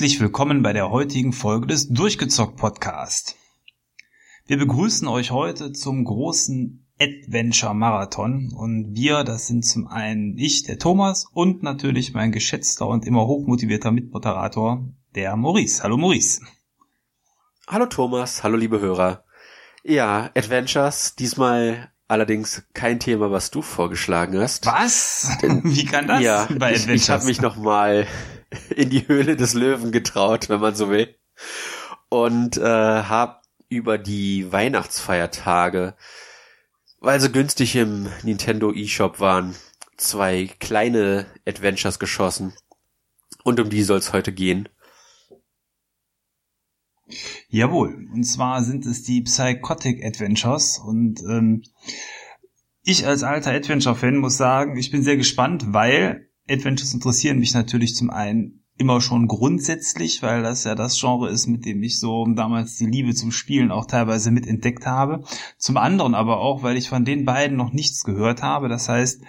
Herzlich willkommen bei der heutigen Folge des Durchgezockt Podcast. Wir begrüßen euch heute zum großen Adventure Marathon und wir, das sind zum einen ich, der Thomas und natürlich mein geschätzter und immer hochmotivierter Mitmoderator, der Maurice. Hallo Maurice. Hallo Thomas, hallo liebe Hörer. Ja, Adventures, diesmal allerdings kein Thema, was du vorgeschlagen hast. Was? Wie kann das ja, bei Adventures? Ich, ich habe mich noch mal in die Höhle des Löwen getraut, wenn man so will. Und äh, habe über die Weihnachtsfeiertage, weil sie günstig im Nintendo eShop waren, zwei kleine Adventures geschossen. Und um die soll es heute gehen. Jawohl, und zwar sind es die Psychotic Adventures und ähm, ich als alter Adventure-Fan muss sagen, ich bin sehr gespannt, weil Adventures interessieren mich natürlich zum einen immer schon grundsätzlich, weil das ja das Genre ist, mit dem ich so damals die Liebe zum Spielen auch teilweise mit entdeckt habe. Zum anderen aber auch, weil ich von den beiden noch nichts gehört habe. Das heißt,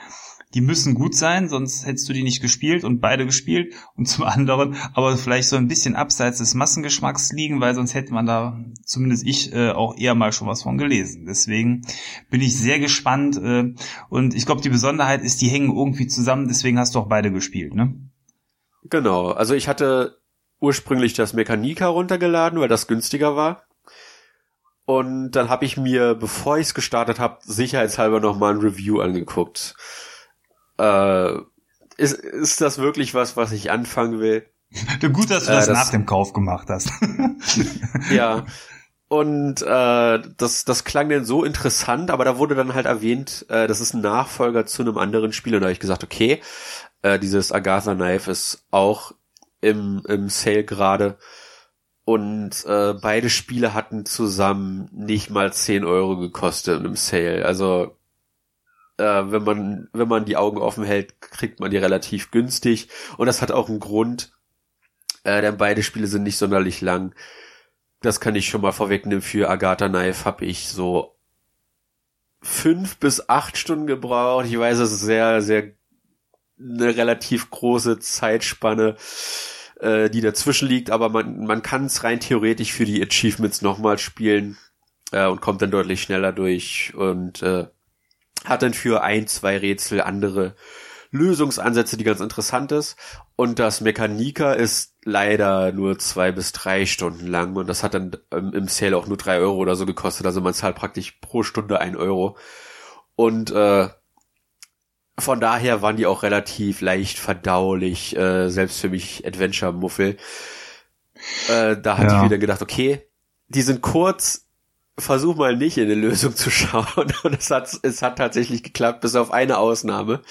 die müssen gut sein, sonst hättest du die nicht gespielt und beide gespielt. Und zum anderen aber vielleicht so ein bisschen abseits des Massengeschmacks liegen, weil sonst hätte man da, zumindest ich, äh, auch eher mal schon was von gelesen. Deswegen bin ich sehr gespannt. Äh, und ich glaube, die Besonderheit ist, die hängen irgendwie zusammen. Deswegen hast du auch beide gespielt, ne? Genau. Also ich hatte ursprünglich das Mechanika runtergeladen, weil das günstiger war. Und dann habe ich mir, bevor ich es gestartet habe, sicherheitshalber nochmal ein Review angeguckt. Äh, ist, ist das wirklich was, was ich anfangen will? Gut, dass du äh, das, das, nach dem Kauf gemacht hast. ja. Und äh, das, das klang denn so interessant, aber da wurde dann halt erwähnt, äh, das ist ein Nachfolger zu einem anderen Spiel. Und da habe ich gesagt, okay, äh, dieses Agatha Knife ist auch im, im Sale gerade. Und äh, beide Spiele hatten zusammen nicht mal 10 Euro gekostet im Sale. Also äh, wenn man, wenn man die Augen offen hält, kriegt man die relativ günstig. Und das hat auch einen Grund, äh, denn beide Spiele sind nicht sonderlich lang. Das kann ich schon mal vorwegnehmen. Für Agatha Knife habe ich so fünf bis acht Stunden gebraucht. Ich weiß, es ist sehr, sehr eine relativ große Zeitspanne, äh, die dazwischen liegt, aber man, man kann es rein theoretisch für die Achievements nochmal spielen äh, und kommt dann deutlich schneller durch und äh, hat dann für ein, zwei Rätsel andere Lösungsansätze, die ganz interessant ist. Und das Mechanika ist leider nur zwei bis drei Stunden lang und das hat dann ähm, im Sale auch nur drei Euro oder so gekostet. Also man zahlt praktisch pro Stunde ein Euro. Und äh, von daher waren die auch relativ leicht verdaulich, äh, selbst für mich Adventure-Muffel. Äh, da hatte ja. ich wieder gedacht, okay, die sind kurz, versuch mal nicht in eine Lösung zu schauen. Und es hat, es hat tatsächlich geklappt, bis auf eine Ausnahme.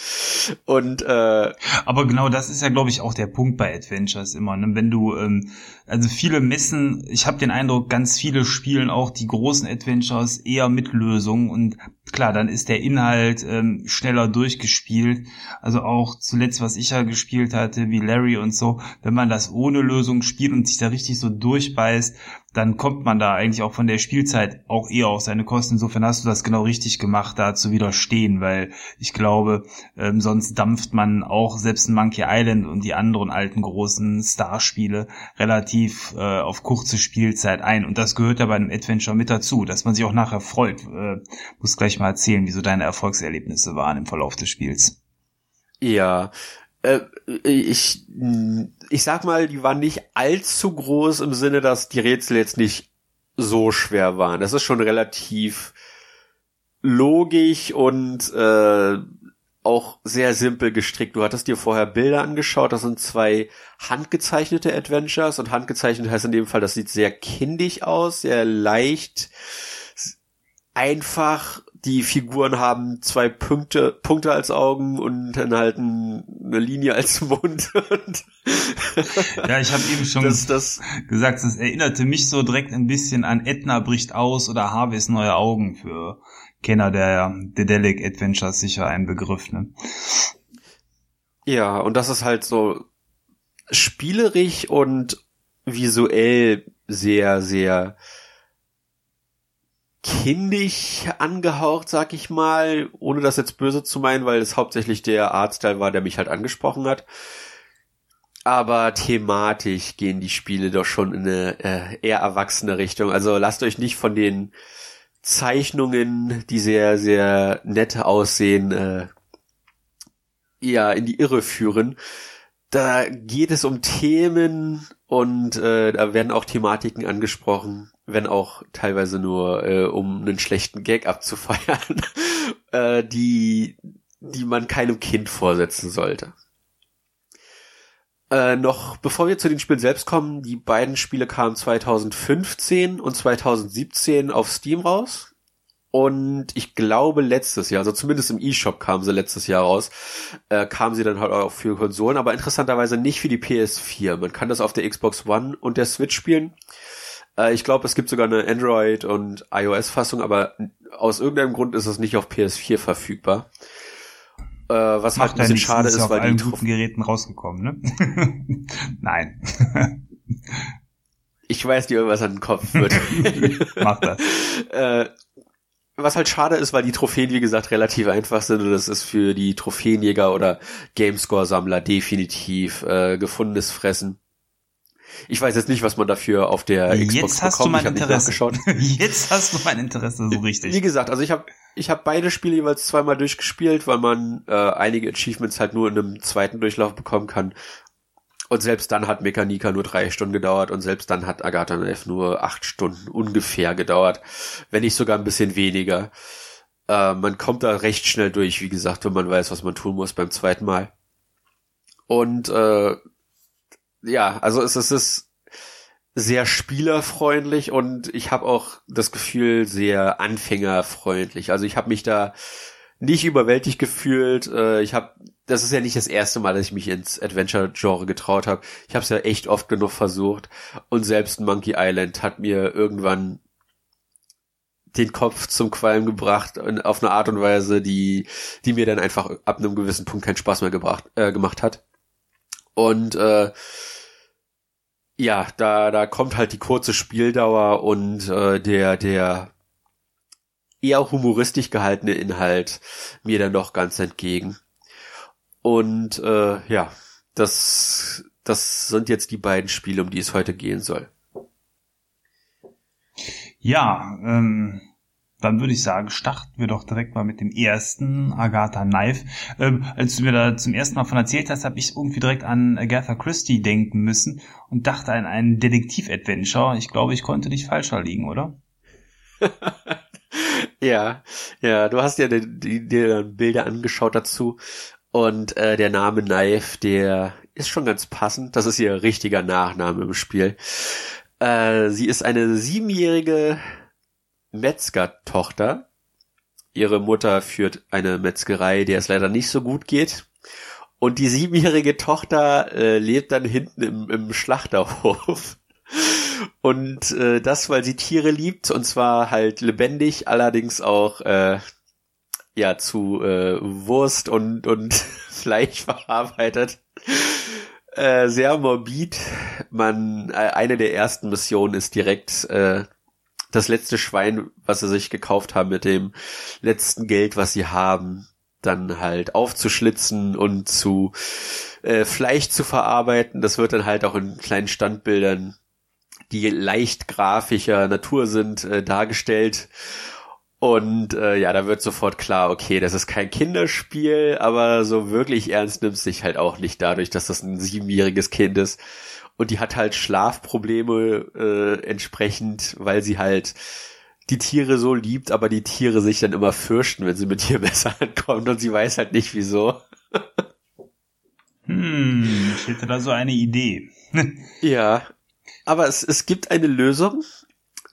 Und äh, aber genau das ist ja, glaube ich, auch der Punkt bei Adventures immer. Ne? Wenn du, ähm, also viele messen, ich habe den Eindruck, ganz viele spielen auch die großen Adventures eher mit Lösungen und klar, dann ist der Inhalt ähm, schneller durchgespielt. Also auch zuletzt, was ich ja gespielt hatte, wie Larry und so, wenn man das ohne Lösung spielt und sich da richtig so durchbeißt, dann kommt man da eigentlich auch von der Spielzeit auch eher auf seine Kosten. Insofern hast du das genau richtig gemacht, da zu widerstehen, weil ich glaube, ähm, sonst dampft man auch selbst in Monkey Island und die anderen alten großen Starspiele relativ äh, auf kurze Spielzeit ein. Und das gehört ja bei einem Adventure mit dazu, dass man sich auch nachher freut. Äh, muss gleich mal erzählen, wie so deine Erfolgserlebnisse waren im Verlauf des Spiels. Ja, äh, ich, ich sag mal, die waren nicht allzu groß im Sinne, dass die Rätsel jetzt nicht so schwer waren. Das ist schon relativ logisch und äh, auch sehr simpel gestrickt. Du hattest dir vorher Bilder angeschaut, das sind zwei handgezeichnete Adventures und handgezeichnet heißt in dem Fall, das sieht sehr kindisch aus, sehr leicht, einfach die Figuren haben zwei Punkte, Punkte als Augen und dann halt eine Linie als Mund. ja, ich habe eben schon das, das, gesagt, das erinnerte mich so direkt ein bisschen an Edna bricht aus oder Harveys neue Augen für Kenner der Dedelic Adventures sicher ein Begriff. Ne? Ja, und das ist halt so spielerisch und visuell sehr, sehr kindisch angehaucht, sag ich mal, ohne das jetzt böse zu meinen, weil es hauptsächlich der Artstyle war, der mich halt angesprochen hat. aber thematisch gehen die Spiele doch schon in eine äh, eher erwachsene Richtung. Also lasst euch nicht von den Zeichnungen, die sehr, sehr nett aussehen, äh, ja, in die Irre führen. Da geht es um Themen und äh, da werden auch Thematiken angesprochen, wenn auch teilweise nur äh, um einen schlechten Gag abzufeiern, äh, die, die man keinem Kind vorsetzen sollte. Äh, noch bevor wir zu den Spielen selbst kommen, die beiden Spiele kamen 2015 und 2017 auf Steam raus. Und ich glaube letztes Jahr, also zumindest im E-Shop kamen sie letztes Jahr raus, äh, kamen sie dann halt auch für Konsolen, aber interessanterweise nicht für die PS4. Man kann das auf der Xbox One und der Switch spielen. Äh, ich glaube, es gibt sogar eine Android- und iOS-Fassung, aber aus irgendeinem Grund ist es nicht auf PS4 verfügbar. Äh, was Macht halt ein bisschen schade ist, ist weil allen die guten Geräten rausgekommen, ne? Nein. ich weiß dir irgendwas an den Kopf wird. Mach das. äh, was halt schade ist, weil die Trophäen, wie gesagt, relativ einfach sind und das ist für die Trophäenjäger oder Gamescore-Sammler definitiv äh, gefundenes Fressen. Ich weiß jetzt nicht, was man dafür auf der Xbox Jetzt hast bekommt. Du mein Interesse. Jetzt hast du mein Interesse so richtig. Wie gesagt, also ich habe ich habe beide Spiele jeweils zweimal durchgespielt, weil man äh, einige Achievements halt nur in einem zweiten Durchlauf bekommen kann. Und selbst dann hat Mechanika nur drei Stunden gedauert und selbst dann hat Agatha Knife nur acht Stunden ungefähr gedauert, wenn nicht sogar ein bisschen weniger. Äh, man kommt da recht schnell durch, wie gesagt, wenn man weiß, was man tun muss beim zweiten Mal. Und äh, ja, also es, es ist sehr spielerfreundlich und ich habe auch das Gefühl sehr anfängerfreundlich. Also ich habe mich da nicht überwältigt gefühlt. Äh, ich habe das ist ja nicht das erste Mal, dass ich mich ins Adventure-Genre getraut habe. Ich habe es ja echt oft genug versucht. Und selbst Monkey Island hat mir irgendwann den Kopf zum Qualm gebracht und auf eine Art und Weise, die, die mir dann einfach ab einem gewissen Punkt keinen Spaß mehr gebracht, äh, gemacht hat. Und äh, ja, da, da kommt halt die kurze Spieldauer und äh, der, der eher humoristisch gehaltene Inhalt mir dann doch ganz entgegen. Und äh, ja, das, das sind jetzt die beiden Spiele, um die es heute gehen soll. Ja, ähm, dann würde ich sagen, starten wir doch direkt mal mit dem ersten, Agatha Knife. Ähm, als du mir da zum ersten Mal von erzählt hast, habe ich irgendwie direkt an Agatha Christie denken müssen und dachte an einen Detektiv-Adventure. Ich glaube, ich konnte nicht falscher liegen, oder? ja, ja, du hast ja dir Bilder angeschaut dazu und äh, der Name Knife, der ist schon ganz passend. Das ist ihr richtiger Nachname im Spiel. Äh, sie ist eine siebenjährige Metzgertochter. Ihre Mutter führt eine Metzgerei, der es leider nicht so gut geht. Und die siebenjährige Tochter äh, lebt dann hinten im, im Schlachterhof. Und äh, das, weil sie Tiere liebt, und zwar halt lebendig, allerdings auch äh, ja zu äh, Wurst und und Fleisch verarbeitet. Äh, sehr morbid. Man äh, eine der ersten Missionen ist direkt äh, das letzte Schwein, was sie sich gekauft haben mit dem letzten Geld, was sie haben, dann halt aufzuschlitzen und zu äh, Fleisch zu verarbeiten. Das wird dann halt auch in kleinen Standbildern, die leicht grafischer Natur sind, äh, dargestellt. Und äh, ja, da wird sofort klar, okay, das ist kein Kinderspiel, aber so wirklich ernst nimmt sich halt auch nicht dadurch, dass das ein siebenjähriges Kind ist. Und die hat halt Schlafprobleme äh, entsprechend, weil sie halt die Tiere so liebt, aber die Tiere sich dann immer fürchten, wenn sie mit ihr besser ankommt und sie weiß halt nicht wieso. hm, ich hätte da so eine Idee. ja, aber es, es gibt eine Lösung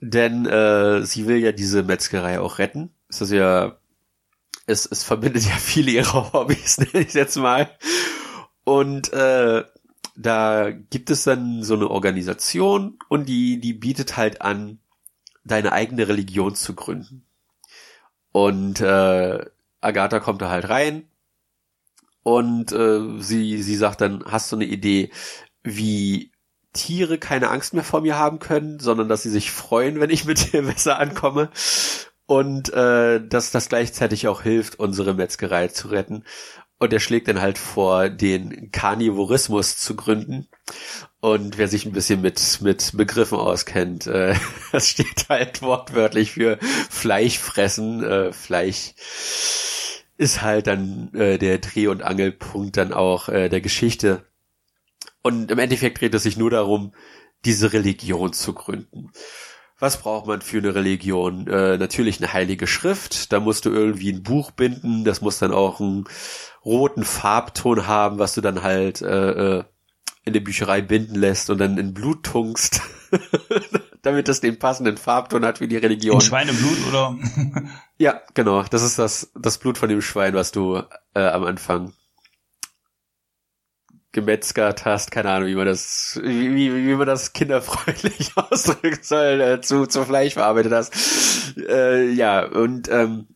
denn äh, sie will ja diese Metzgerei auch retten. Es ist ja, es, es verbindet ja viele ihrer Hobbys, nenne ich jetzt mal. Und äh, da gibt es dann so eine Organisation und die, die bietet halt an, deine eigene Religion zu gründen. Und äh, Agatha kommt da halt rein und äh, sie, sie sagt dann, hast du eine Idee, wie Tiere keine Angst mehr vor mir haben können, sondern dass sie sich freuen, wenn ich mit dem Messer ankomme. Und äh, dass das gleichzeitig auch hilft, unsere Metzgerei zu retten. Und er schlägt dann halt vor, den Karnivorismus zu gründen. Und wer sich ein bisschen mit, mit Begriffen auskennt, äh, das steht halt wortwörtlich für Fleischfressen. Äh, Fleisch ist halt dann äh, der Dreh- und Angelpunkt dann auch äh, der Geschichte. Und im Endeffekt dreht es sich nur darum, diese Religion zu gründen. Was braucht man für eine Religion? Äh, natürlich eine heilige Schrift. Da musst du irgendwie ein Buch binden. Das muss dann auch einen roten Farbton haben, was du dann halt äh, äh in der Bücherei binden lässt und dann in Blut tunkst, damit das den passenden Farbton hat wie die Religion. In Schweineblut oder? ja, genau. Das ist das das Blut von dem Schwein, was du äh, am Anfang gemetzgert hast, keine Ahnung, wie man das, wie, wie, wie man das kinderfreundlich ausdrücken soll, äh, zu, zu Fleisch verarbeitet hast. Äh, ja, und ähm,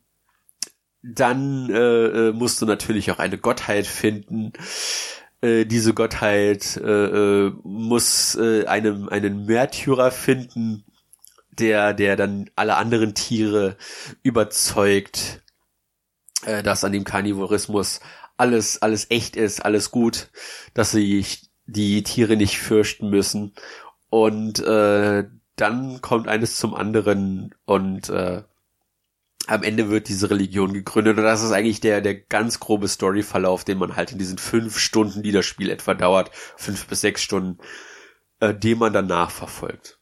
dann äh, äh, musst du natürlich auch eine Gottheit finden. Äh, diese Gottheit äh, äh, muss äh, einem einen Märtyrer finden, der der dann alle anderen Tiere überzeugt, äh, dass an dem Karnivorismus alles, alles echt ist, alles gut, dass sie die Tiere nicht fürchten müssen. Und äh, dann kommt eines zum anderen und äh, am Ende wird diese Religion gegründet und das ist eigentlich der, der ganz grobe Storyverlauf, den man halt in diesen fünf Stunden, die das Spiel etwa dauert, fünf bis sechs Stunden, äh, den man danach verfolgt.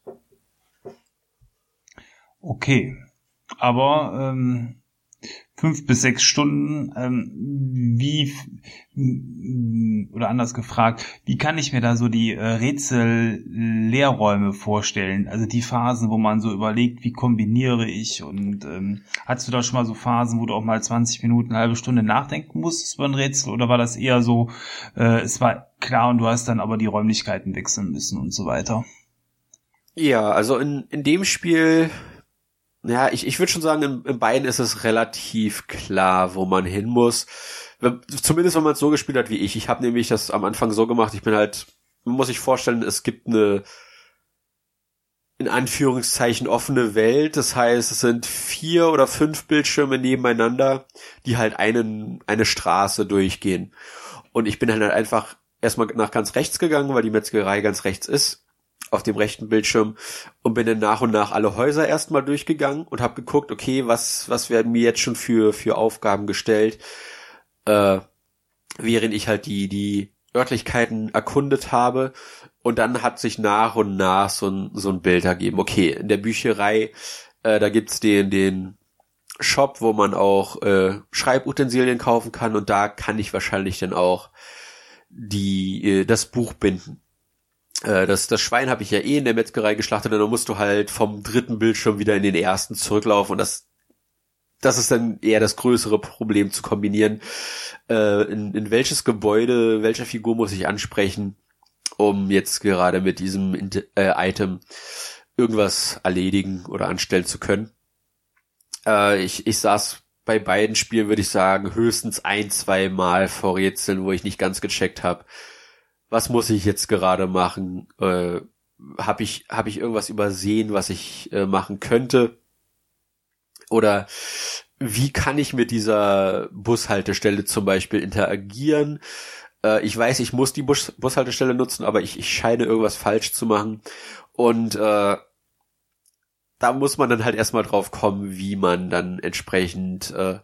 Okay, aber ähm, fünf bis sechs Stunden. Ähm, wie oder anders gefragt, wie kann ich mir da so die äh, Rätsel-Lehrräume vorstellen? Also die Phasen, wo man so überlegt, wie kombiniere ich und ähm, hast du da schon mal so Phasen, wo du auch mal 20 Minuten, eine halbe Stunde nachdenken musstest über ein Rätsel oder war das eher so, äh, es war klar und du hast dann aber die Räumlichkeiten wechseln müssen und so weiter? Ja, also in, in dem Spiel ja, ich, ich würde schon sagen, in, in beiden ist es relativ klar, wo man hin muss. Zumindest wenn man es so gespielt hat wie ich. Ich habe nämlich das am Anfang so gemacht, ich bin halt, man muss sich vorstellen, es gibt eine in Anführungszeichen offene Welt. Das heißt, es sind vier oder fünf Bildschirme nebeneinander, die halt einen, eine Straße durchgehen. Und ich bin halt einfach erstmal nach ganz rechts gegangen, weil die Metzgerei ganz rechts ist auf dem rechten Bildschirm und bin dann nach und nach alle Häuser erstmal durchgegangen und habe geguckt, okay, was was werden mir jetzt schon für für Aufgaben gestellt, äh, während ich halt die die Örtlichkeiten erkundet habe. Und dann hat sich nach und nach so ein so ein Bild ergeben. Okay, in der Bücherei äh, da gibt's den den Shop, wo man auch äh, Schreibutensilien kaufen kann. Und da kann ich wahrscheinlich dann auch die äh, das Buch binden das, das Schwein habe ich ja eh in der Metzgerei geschlachtet und dann musst du halt vom dritten Bildschirm wieder in den ersten zurücklaufen und das das ist dann eher das größere Problem zu kombinieren. Äh, in, in welches Gebäude, welcher Figur muss ich ansprechen, um jetzt gerade mit diesem äh, Item irgendwas erledigen oder anstellen zu können. Äh, ich, ich saß bei beiden Spielen, würde ich sagen, höchstens ein, zwei Mal vor Rätseln, wo ich nicht ganz gecheckt habe, was muss ich jetzt gerade machen? Äh, habe ich hab ich irgendwas übersehen, was ich äh, machen könnte? Oder wie kann ich mit dieser Bushaltestelle zum Beispiel interagieren? Äh, ich weiß, ich muss die Bus Bushaltestelle nutzen, aber ich, ich scheine irgendwas falsch zu machen. Und äh, da muss man dann halt erstmal drauf kommen, wie man dann entsprechend äh,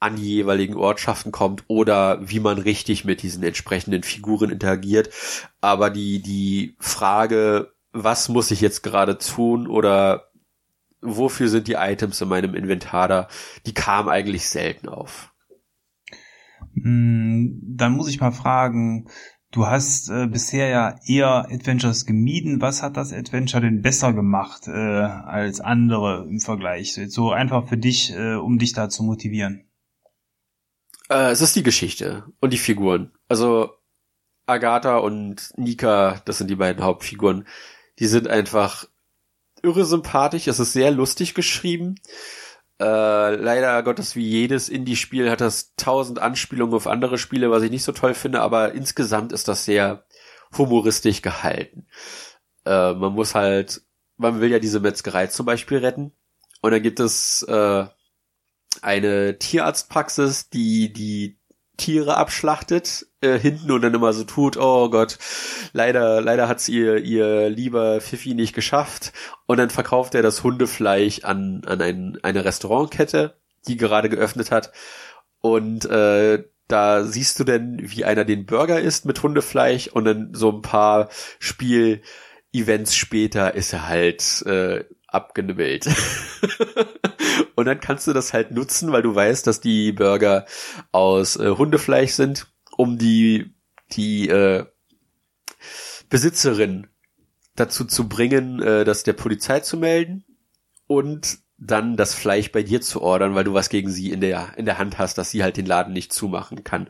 an die jeweiligen Ortschaften kommt oder wie man richtig mit diesen entsprechenden Figuren interagiert. Aber die, die Frage, was muss ich jetzt gerade tun oder wofür sind die Items in meinem Inventar da, die kam eigentlich selten auf. Hm, dann muss ich mal fragen, du hast äh, bisher ja eher Adventures gemieden. Was hat das Adventure denn besser gemacht äh, als andere im Vergleich? So einfach für dich, äh, um dich da zu motivieren. Äh, es ist die Geschichte und die Figuren. Also Agatha und Nika, das sind die beiden Hauptfiguren, die sind einfach irre sympathisch. Es ist sehr lustig geschrieben. Äh, leider Gottes, wie jedes Indie-Spiel hat das tausend Anspielungen auf andere Spiele, was ich nicht so toll finde, aber insgesamt ist das sehr humoristisch gehalten. Äh, man muss halt, man will ja diese Metzgerei zum Beispiel retten. Und dann gibt es äh, eine Tierarztpraxis, die die Tiere abschlachtet äh, hinten und dann immer so tut, oh Gott, leider leider hat's ihr ihr lieber Fifi nicht geschafft. Und dann verkauft er das Hundefleisch an an ein, eine Restaurantkette, die gerade geöffnet hat. Und äh, da siehst du denn, wie einer den Burger isst mit Hundefleisch und dann so ein paar Spiel-Events später ist er halt äh, abgenibbelt. und dann kannst du das halt nutzen, weil du weißt, dass die Burger aus äh, Hundefleisch sind, um die die äh, Besitzerin dazu zu bringen, äh, das der Polizei zu melden und dann das Fleisch bei dir zu ordern, weil du was gegen sie in der in der Hand hast, dass sie halt den Laden nicht zumachen kann.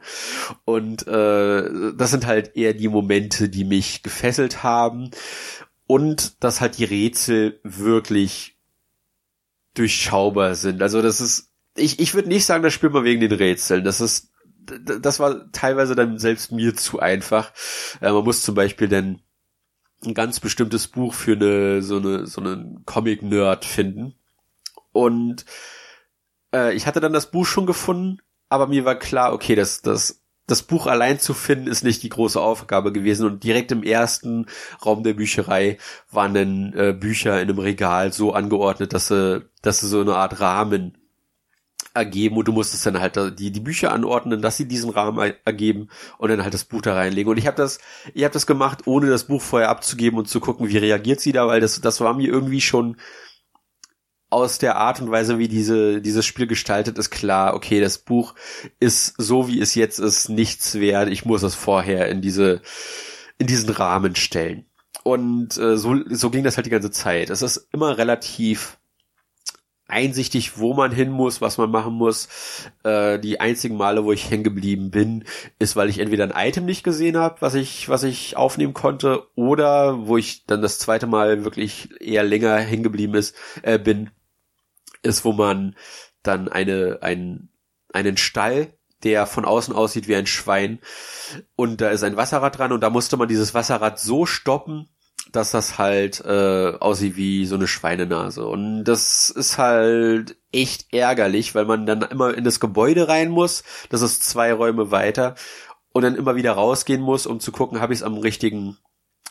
Und äh, das sind halt eher die Momente, die mich gefesselt haben und dass halt die Rätsel wirklich durchschaubar sind. Also das ist ich ich würde nicht sagen, das spielt man wegen den Rätseln. Das ist das war teilweise dann selbst mir zu einfach. Äh, man muss zum Beispiel dann ein ganz bestimmtes Buch für eine so eine so einen Comic Nerd finden und äh, ich hatte dann das Buch schon gefunden, aber mir war klar, okay, das, das, das Buch allein zu finden ist nicht die große Aufgabe gewesen. Und direkt im ersten Raum der Bücherei waren dann äh, Bücher in einem Regal so angeordnet, dass sie, dass sie so eine Art Rahmen ergeben. Und du musstest dann halt die die Bücher anordnen, dass sie diesen Rahmen ergeben und dann halt das Buch da reinlegen. Und ich habe das ich habe das gemacht, ohne das Buch vorher abzugeben und zu gucken, wie reagiert sie da, weil das das war mir irgendwie schon aus der Art und Weise, wie diese, dieses Spiel gestaltet ist, klar, okay, das Buch ist so, wie es jetzt ist, nichts wert. Ich muss es vorher in diese, in diesen Rahmen stellen. Und äh, so, so ging das halt die ganze Zeit. Es ist immer relativ einsichtig, wo man hin muss, was man machen muss. Äh, die einzigen Male, wo ich hängen geblieben bin, ist, weil ich entweder ein Item nicht gesehen habe, was ich, was ich aufnehmen konnte, oder wo ich dann das zweite Mal wirklich eher länger hängen geblieben ist, äh, bin, ist, wo man dann eine, ein, einen Stall, der von außen aussieht wie ein Schwein, und da ist ein Wasserrad dran und da musste man dieses Wasserrad so stoppen, dass das halt äh, aussieht wie so eine Schweinenase. Und das ist halt echt ärgerlich, weil man dann immer in das Gebäude rein muss. Das ist zwei Räume weiter. Und dann immer wieder rausgehen muss, um zu gucken, habe ich es am richtigen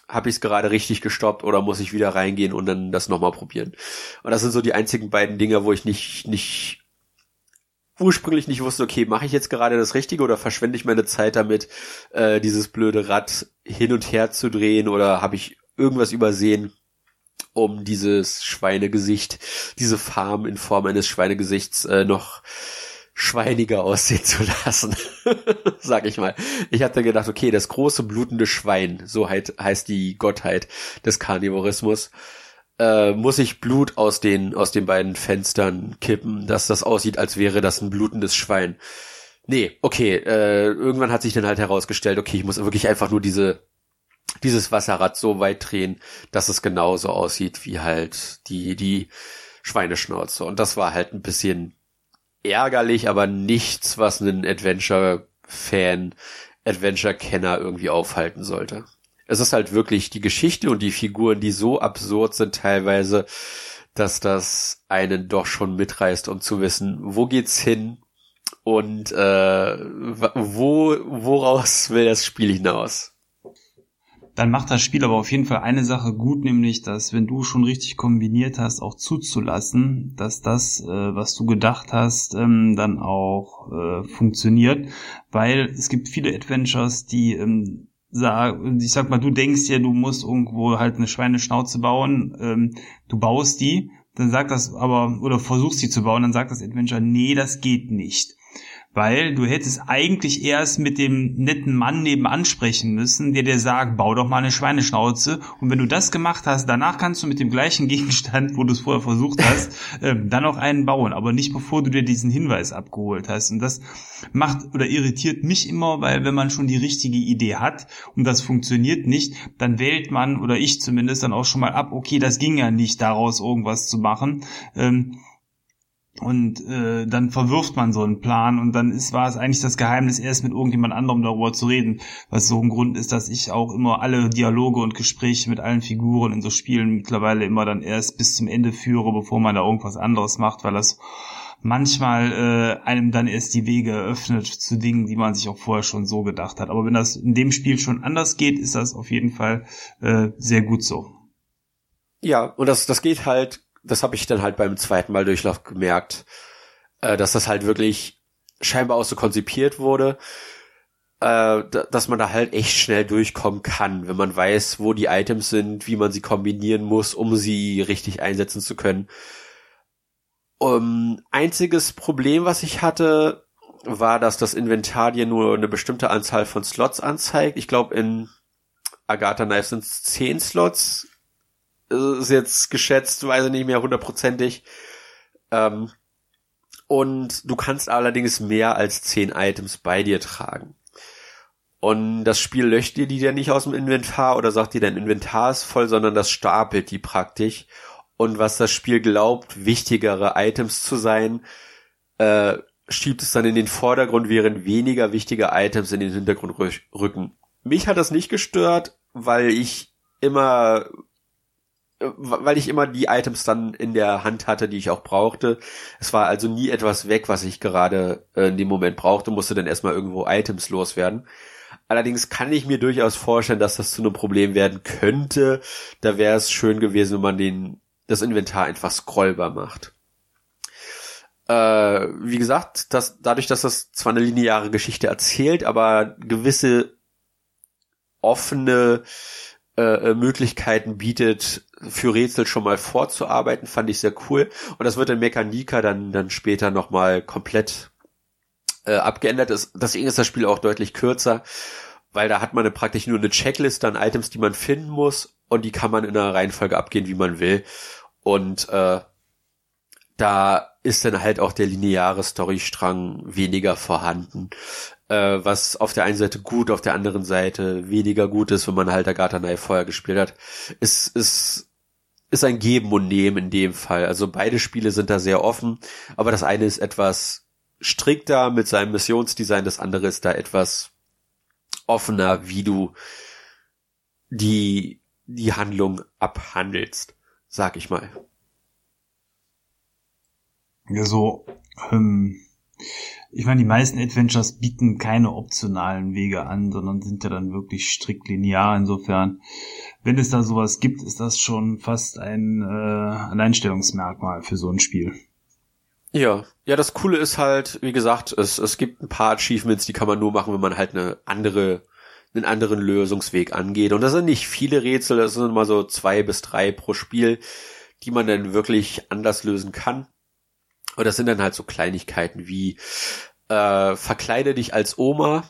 habe ich es gerade richtig gestoppt oder muss ich wieder reingehen und dann das nochmal probieren. Und das sind so die einzigen beiden Dinge, wo ich nicht, nicht ursprünglich nicht wusste, okay, mache ich jetzt gerade das Richtige oder verschwende ich meine Zeit damit, äh, dieses blöde Rad hin und her zu drehen oder habe ich irgendwas übersehen, um dieses Schweinegesicht, diese Farm in Form eines Schweinegesichts äh, noch schweiniger aussehen zu lassen, sag ich mal. Ich hatte gedacht, okay, das große blutende Schwein, so heißt die Gottheit des Karnivorismus, äh, muss ich Blut aus den aus den beiden Fenstern kippen, dass das aussieht, als wäre das ein blutendes Schwein. Nee, okay, äh, irgendwann hat sich dann halt herausgestellt, okay, ich muss wirklich einfach nur diese dieses Wasserrad so weit drehen, dass es genauso aussieht wie halt die die Schweineschnauze und das war halt ein bisschen ärgerlich, aber nichts, was einen Adventure-Fan, Adventure-Kenner irgendwie aufhalten sollte. Es ist halt wirklich die Geschichte und die Figuren, die so absurd sind teilweise, dass das einen doch schon mitreißt, um zu wissen, wo geht's hin und äh, wo woraus will das Spiel hinaus dann macht das Spiel aber auf jeden Fall eine Sache gut, nämlich, dass wenn du schon richtig kombiniert hast, auch zuzulassen, dass das, äh, was du gedacht hast, ähm, dann auch äh, funktioniert, weil es gibt viele Adventures, die ähm, sagen, ich sag mal, du denkst ja, du musst irgendwo halt eine Schweineschnauze bauen, ähm, du baust die, dann sagt das aber, oder versuchst sie zu bauen, dann sagt das Adventure, nee, das geht nicht weil du hättest eigentlich erst mit dem netten Mann nebenan sprechen müssen, der dir sagt, bau doch mal eine Schweineschnauze. Und wenn du das gemacht hast, danach kannst du mit dem gleichen Gegenstand, wo du es vorher versucht hast, äh, dann auch einen bauen, aber nicht bevor du dir diesen Hinweis abgeholt hast. Und das macht oder irritiert mich immer, weil wenn man schon die richtige Idee hat und das funktioniert nicht, dann wählt man oder ich zumindest dann auch schon mal ab, okay, das ging ja nicht daraus irgendwas zu machen. Ähm, und äh, dann verwirft man so einen Plan und dann ist war es eigentlich das Geheimnis, erst mit irgendjemand anderem darüber zu reden, was so ein Grund ist, dass ich auch immer alle Dialoge und Gespräche mit allen Figuren in so Spielen mittlerweile immer dann erst bis zum Ende führe, bevor man da irgendwas anderes macht, weil das manchmal äh, einem dann erst die Wege eröffnet zu Dingen, die man sich auch vorher schon so gedacht hat. Aber wenn das in dem Spiel schon anders geht, ist das auf jeden Fall äh, sehr gut so. Ja, und das, das geht halt, das habe ich dann halt beim zweiten Mal Durchlauf gemerkt, äh, dass das halt wirklich scheinbar auch so konzipiert wurde, äh, dass man da halt echt schnell durchkommen kann, wenn man weiß, wo die Items sind, wie man sie kombinieren muss, um sie richtig einsetzen zu können. Um, einziges Problem, was ich hatte, war, dass das Inventar dir nur eine bestimmte Anzahl von Slots anzeigt. Ich glaube, in Agatha Knife sind es zehn Slots. Ist jetzt geschätzt, weiß ich nicht mehr hundertprozentig. Ähm, und du kannst allerdings mehr als zehn Items bei dir tragen. Und das Spiel löscht dir die ja nicht aus dem Inventar oder sagt dir, dein Inventar ist voll, sondern das stapelt die praktisch und was das Spiel glaubt, wichtigere Items zu sein, äh, schiebt es dann in den Vordergrund, während weniger wichtige Items in den Hintergrund rücken. Mich hat das nicht gestört, weil ich immer weil ich immer die Items dann in der Hand hatte, die ich auch brauchte. Es war also nie etwas weg, was ich gerade äh, in dem Moment brauchte, musste dann erstmal irgendwo Items loswerden. Allerdings kann ich mir durchaus vorstellen, dass das zu einem Problem werden könnte. Da wäre es schön gewesen, wenn man den das Inventar einfach scrollbar macht. Äh, wie gesagt, dass, dadurch, dass das zwar eine lineare Geschichte erzählt, aber gewisse offene äh, Möglichkeiten bietet, für Rätsel schon mal vorzuarbeiten, fand ich sehr cool. Und das wird in Mechanika dann, dann später nochmal komplett äh, abgeändert. Deswegen ist das Spiel auch deutlich kürzer, weil da hat man praktisch nur eine Checkliste an Items, die man finden muss und die kann man in einer Reihenfolge abgehen, wie man will. Und äh, da ist dann halt auch der lineare Storystrang weniger vorhanden. Äh, was auf der einen Seite gut, auf der anderen Seite weniger gut ist, wenn man halt Agatha Knife vorher gespielt hat. Es ist, ist ein Geben und Nehmen in dem Fall. Also beide Spiele sind da sehr offen, aber das eine ist etwas strikter mit seinem Missionsdesign, das andere ist da etwas offener, wie du die, die Handlung abhandelst sag ich mal. Ja, so, ähm, ich meine, die meisten Adventures bieten keine optionalen Wege an, sondern sind ja dann wirklich strikt linear. Insofern, wenn es da sowas gibt, ist das schon fast ein äh, Alleinstellungsmerkmal für so ein Spiel. Ja, ja, das Coole ist halt, wie gesagt, es, es gibt ein paar Achievements, die kann man nur machen, wenn man halt eine andere einen anderen Lösungsweg angeht. Und das sind nicht viele Rätsel, das sind immer so zwei bis drei pro Spiel, die man dann wirklich anders lösen kann. Und das sind dann halt so Kleinigkeiten wie äh, verkleide dich als Oma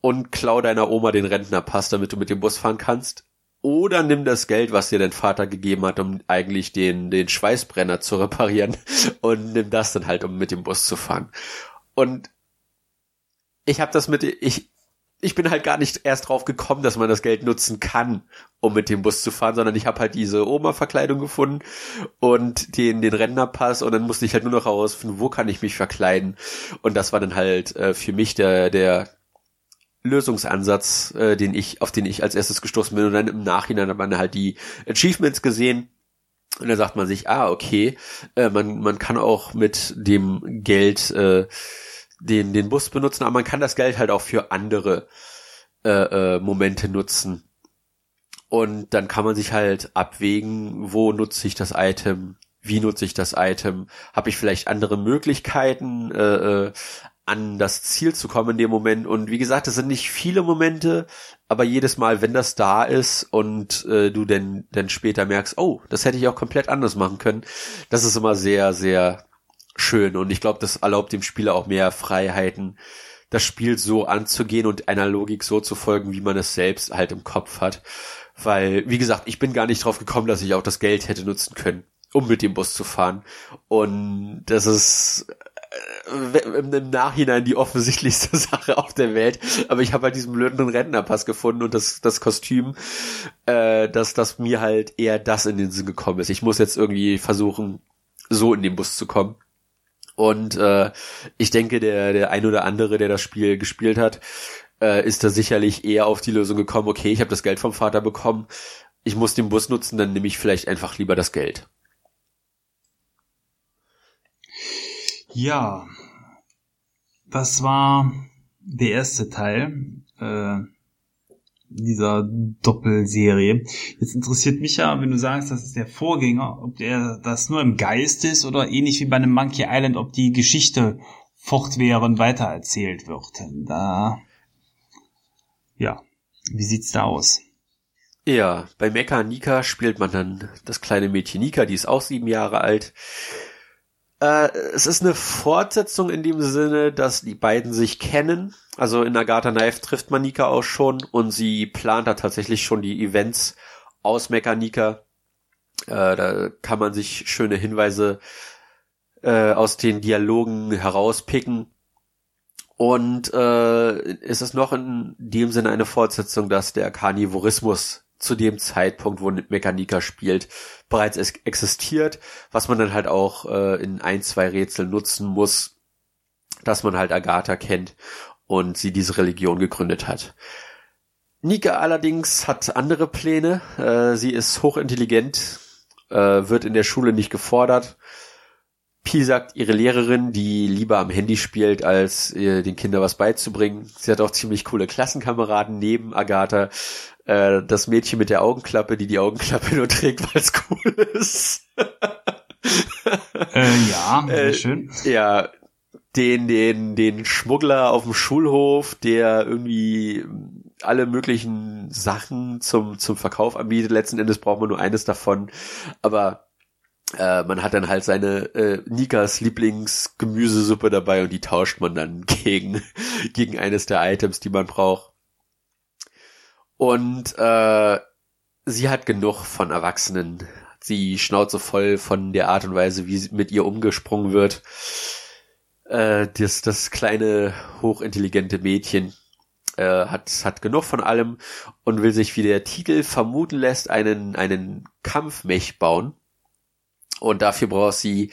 und klau deiner Oma den Rentnerpass, damit du mit dem Bus fahren kannst. Oder nimm das Geld, was dir dein Vater gegeben hat, um eigentlich den, den Schweißbrenner zu reparieren und nimm das dann halt, um mit dem Bus zu fahren. Und ich habe das mit, ich, ich bin halt gar nicht erst drauf gekommen, dass man das Geld nutzen kann, um mit dem Bus zu fahren, sondern ich habe halt diese Oma-Verkleidung gefunden und den, den Rentnerpass und dann musste ich halt nur noch herausfinden, wo kann ich mich verkleiden. Und das war dann halt äh, für mich der, der Lösungsansatz, äh, den ich, auf den ich als erstes gestoßen bin. Und dann im Nachhinein hat man halt die Achievements gesehen. Und da sagt man sich, ah, okay, äh, man, man kann auch mit dem Geld äh, den, den Bus benutzen, aber man kann das Geld halt auch für andere äh, äh, Momente nutzen. Und dann kann man sich halt abwägen, wo nutze ich das Item, wie nutze ich das Item, habe ich vielleicht andere Möglichkeiten, äh, äh, an das Ziel zu kommen in dem Moment. Und wie gesagt, es sind nicht viele Momente, aber jedes Mal, wenn das da ist und äh, du denn, denn später merkst, oh, das hätte ich auch komplett anders machen können, das ist immer sehr, sehr schön und ich glaube, das erlaubt dem Spieler auch mehr Freiheiten, das Spiel so anzugehen und einer Logik so zu folgen, wie man es selbst halt im Kopf hat. Weil, wie gesagt, ich bin gar nicht drauf gekommen, dass ich auch das Geld hätte nutzen können, um mit dem Bus zu fahren. Und das ist äh, im Nachhinein die offensichtlichste Sache auf der Welt. Aber ich habe halt diesen blöden Rentnerpass gefunden und das, das Kostüm, äh, dass, dass mir halt eher das in den Sinn gekommen ist. Ich muss jetzt irgendwie versuchen, so in den Bus zu kommen. Und äh, ich denke, der, der ein oder andere, der das Spiel gespielt hat, äh, ist da sicherlich eher auf die Lösung gekommen, okay, ich habe das Geld vom Vater bekommen, ich muss den Bus nutzen, dann nehme ich vielleicht einfach lieber das Geld. Ja, das war der erste Teil äh, dieser Doppelserie. Jetzt interessiert mich ja, wenn du sagst, das ist der Vorgänger, ob der das nur im Geist ist oder ähnlich wie bei einem Monkey Island, ob die Geschichte fortwährend weitererzählt wird. Da, ja, wie sieht's da aus? Ja, bei Mecha Nika spielt man dann das kleine Mädchen Nika, die ist auch sieben Jahre alt. Äh, es ist eine Fortsetzung in dem Sinne, dass die beiden sich kennen. Also in Agatha Knife trifft man Nika auch schon und sie plant da tatsächlich schon die Events aus Mecha Nika. Äh, da kann man sich schöne Hinweise äh, aus den Dialogen herauspicken. Und äh, ist es noch in dem Sinne eine Fortsetzung, dass der Karnivorismus zu dem Zeitpunkt, wo Mechanika spielt, bereits existiert, was man dann halt auch äh, in ein, zwei Rätseln nutzen muss, dass man halt Agatha kennt und sie diese Religion gegründet hat. Nika allerdings hat andere Pläne. Äh, sie ist hochintelligent, äh, wird in der Schule nicht gefordert. Pi sagt ihre Lehrerin, die lieber am Handy spielt, als äh, den Kindern was beizubringen. Sie hat auch ziemlich coole Klassenkameraden neben Agatha, äh, das Mädchen mit der Augenklappe, die die Augenklappe nur trägt, weil es cool ist. äh, ja, sehr äh, schön. Ja, den, den, den Schmuggler auf dem Schulhof, der irgendwie alle möglichen Sachen zum, zum Verkauf anbietet. Letzten Endes braucht man nur eines davon. Aber äh, man hat dann halt seine äh, Nikas Lieblingsgemüsesuppe dabei und die tauscht man dann gegen, gegen eines der Items, die man braucht. Und äh, sie hat genug von Erwachsenen. Sie schnauze voll von der Art und Weise, wie mit ihr umgesprungen wird. Äh, das, das kleine, hochintelligente Mädchen äh, hat, hat genug von allem und will sich, wie der Titel vermuten lässt, einen, einen Kampfmech bauen. Und dafür braucht sie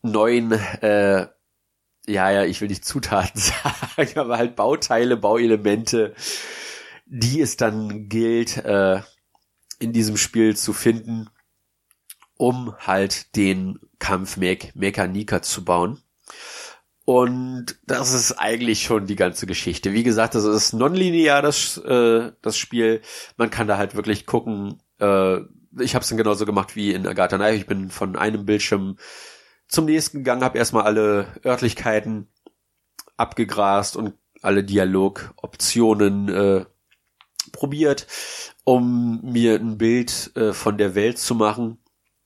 neun, äh, ja, ja, ich will nicht Zutaten sagen, aber halt Bauteile, Bauelemente, die es dann gilt, äh, in diesem Spiel zu finden, um halt den Kampf Mechanika zu bauen. Und das ist eigentlich schon die ganze Geschichte. Wie gesagt, das ist nonlinear, das, äh, das Spiel. Man kann da halt wirklich gucken. Äh, ich habe es dann genauso gemacht wie in Agatha Knife. Ich bin von einem Bildschirm zum nächsten gegangen, habe erstmal alle Örtlichkeiten abgegrast und alle Dialogoptionen äh, probiert, um mir ein Bild äh, von der Welt zu machen.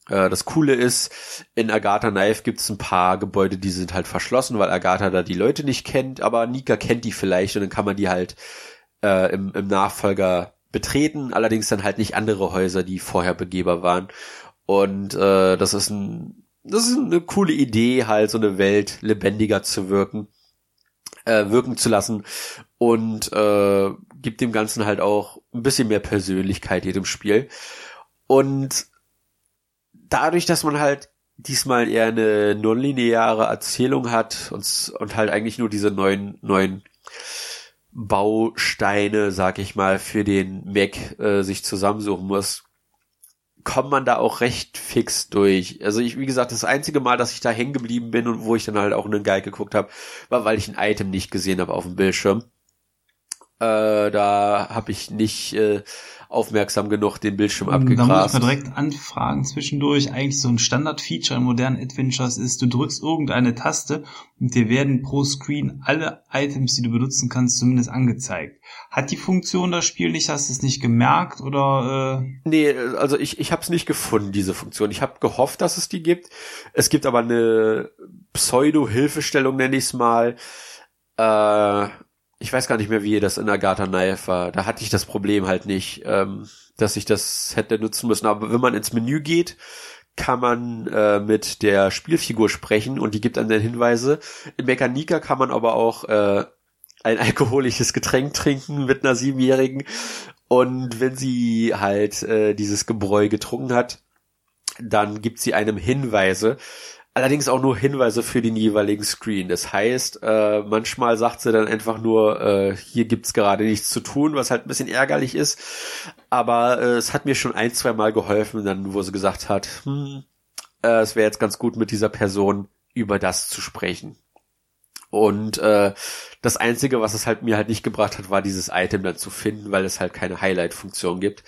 Äh, das Coole ist, in Agatha Knife gibt es ein paar Gebäude, die sind halt verschlossen, weil Agatha da die Leute nicht kennt, aber Nika kennt die vielleicht und dann kann man die halt äh, im, im Nachfolger betreten, allerdings dann halt nicht andere Häuser, die vorher begehbar waren. Und äh, das ist ein das ist eine coole Idee, halt so eine Welt lebendiger zu wirken, äh, wirken zu lassen und äh, gibt dem Ganzen halt auch ein bisschen mehr Persönlichkeit jedem Spiel. Und dadurch, dass man halt diesmal eher eine nonlineare Erzählung hat und, und halt eigentlich nur diese neuen, neuen Bausteine, sag ich mal, für den Mac äh, sich zusammensuchen muss, kommt man da auch recht fix durch. Also ich, wie gesagt, das einzige Mal, dass ich da hängen geblieben bin und wo ich dann halt auch einen Guide geguckt habe, war, weil ich ein Item nicht gesehen habe auf dem Bildschirm. Äh, da habe ich nicht äh, aufmerksam genug den Bildschirm abgegrast. Da muss man direkt anfragen zwischendurch. Eigentlich so ein Standard-Feature in modernen Adventures ist, du drückst irgendeine Taste und dir werden pro Screen alle Items, die du benutzen kannst, zumindest angezeigt. Hat die Funktion das Spiel nicht? Hast du es nicht gemerkt oder? Äh? Nee, also ich, ich habe es nicht gefunden, diese Funktion. Ich habe gehofft, dass es die gibt. Es gibt aber eine Pseudo-Hilfestellung, nenne ich es mal. Äh, ich weiß gar nicht mehr, wie das in Agatha Knife war. Da hatte ich das Problem halt nicht, ähm, dass ich das hätte nutzen müssen. Aber wenn man ins Menü geht, kann man äh, mit der Spielfigur sprechen und die gibt dann Hinweise. In Mechanika kann man aber auch äh, ein alkoholisches Getränk trinken mit einer Siebenjährigen. Und wenn sie halt äh, dieses Gebräu getrunken hat, dann gibt sie einem Hinweise, Allerdings auch nur Hinweise für den jeweiligen Screen. Das heißt, äh, manchmal sagt sie dann einfach nur, äh, hier gibt's gerade nichts zu tun, was halt ein bisschen ärgerlich ist. Aber äh, es hat mir schon ein, zwei Mal geholfen, dann wo sie gesagt hat, hm, äh, es wäre jetzt ganz gut mit dieser Person über das zu sprechen. Und äh, das Einzige, was es halt mir halt nicht gebracht hat, war dieses Item dann zu finden, weil es halt keine Highlight-Funktion gibt.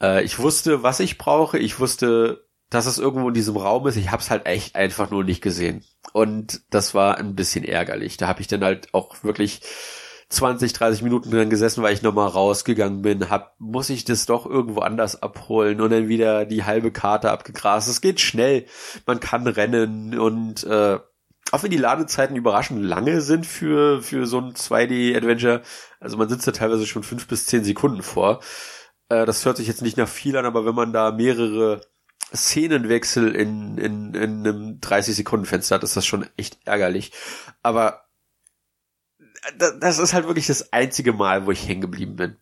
Äh, ich wusste, was ich brauche. Ich wusste, dass es irgendwo in diesem Raum ist. Ich habe es halt echt einfach nur nicht gesehen. Und das war ein bisschen ärgerlich. Da habe ich dann halt auch wirklich 20, 30 Minuten drin gesessen, weil ich nochmal rausgegangen bin, hab, muss ich das doch irgendwo anders abholen und dann wieder die halbe Karte abgegrast. Es geht schnell, man kann rennen und äh, auch wenn die Ladezeiten überraschend lange sind für, für so ein 2D-Adventure, also man sitzt da teilweise schon fünf bis zehn Sekunden vor. Äh, das hört sich jetzt nicht nach viel an, aber wenn man da mehrere Szenenwechsel in, in, in einem 30-Sekunden-Fenster hat, ist das schon echt ärgerlich. Aber das ist halt wirklich das einzige Mal, wo ich hängen geblieben bin.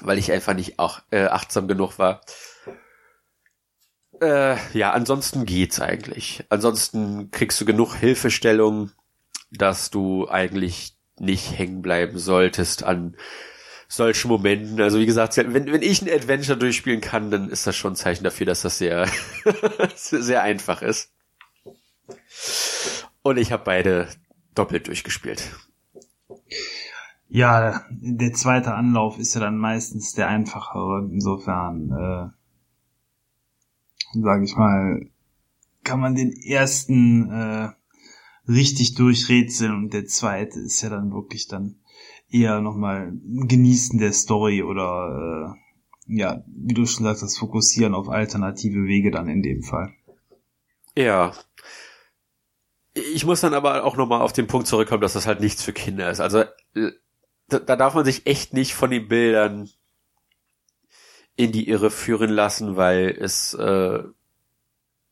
Weil ich einfach nicht auch äh, achtsam genug war. Äh, ja, ansonsten geht's eigentlich. Ansonsten kriegst du genug Hilfestellung, dass du eigentlich nicht hängen bleiben solltest an solchen Momenten. Also wie gesagt, wenn, wenn ich ein Adventure durchspielen kann, dann ist das schon ein Zeichen dafür, dass das sehr, sehr einfach ist. Und ich habe beide doppelt durchgespielt. Ja, der zweite Anlauf ist ja dann meistens der einfachere. Insofern, äh, sage ich mal, kann man den ersten äh, richtig durchrätseln und der zweite ist ja dann wirklich dann eher nochmal Genießen der Story oder äh, ja, wie du schon sagst, das Fokussieren auf alternative Wege dann in dem Fall. Ja, ich muss dann aber auch nochmal auf den Punkt zurückkommen, dass das halt nichts für Kinder ist. Also da, da darf man sich echt nicht von den Bildern in die Irre führen lassen, weil es äh,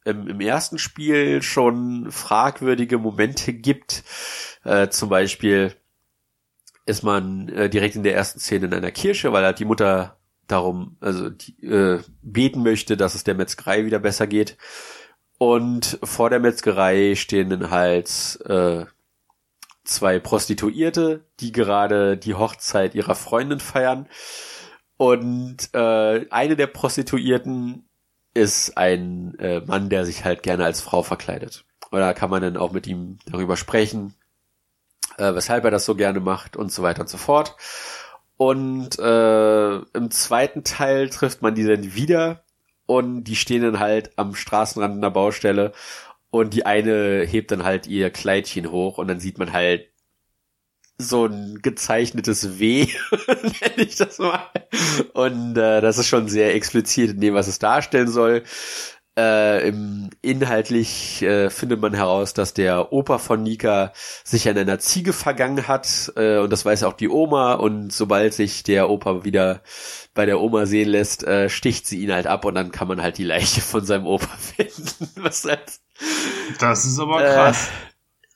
im, im ersten Spiel schon fragwürdige Momente gibt. Äh, zum Beispiel ist man äh, direkt in der ersten Szene in einer Kirche, weil halt die Mutter darum, also die, äh, beten möchte, dass es der Metzgerei wieder besser geht. Und vor der Metzgerei stehen dann halt äh, zwei Prostituierte, die gerade die Hochzeit ihrer Freundin feiern. Und äh, eine der Prostituierten ist ein äh, Mann, der sich halt gerne als Frau verkleidet. Oder kann man dann auch mit ihm darüber sprechen, äh, weshalb er das so gerne macht und so weiter und so fort. Und äh, im zweiten Teil trifft man die dann wieder und die stehen dann halt am Straßenrand einer Baustelle und die eine hebt dann halt ihr Kleidchen hoch und dann sieht man halt so ein gezeichnetes W, nenne ich das mal. Und äh, das ist schon sehr explizit in dem, was es darstellen soll. Äh, im, inhaltlich äh, findet man heraus, dass der Opa von Nika sich an einer Ziege vergangen hat äh, und das weiß auch die Oma und sobald sich der Opa wieder bei der Oma sehen lässt, äh, sticht sie ihn halt ab und dann kann man halt die Leiche von seinem Opa finden. Was halt, das ist aber krass.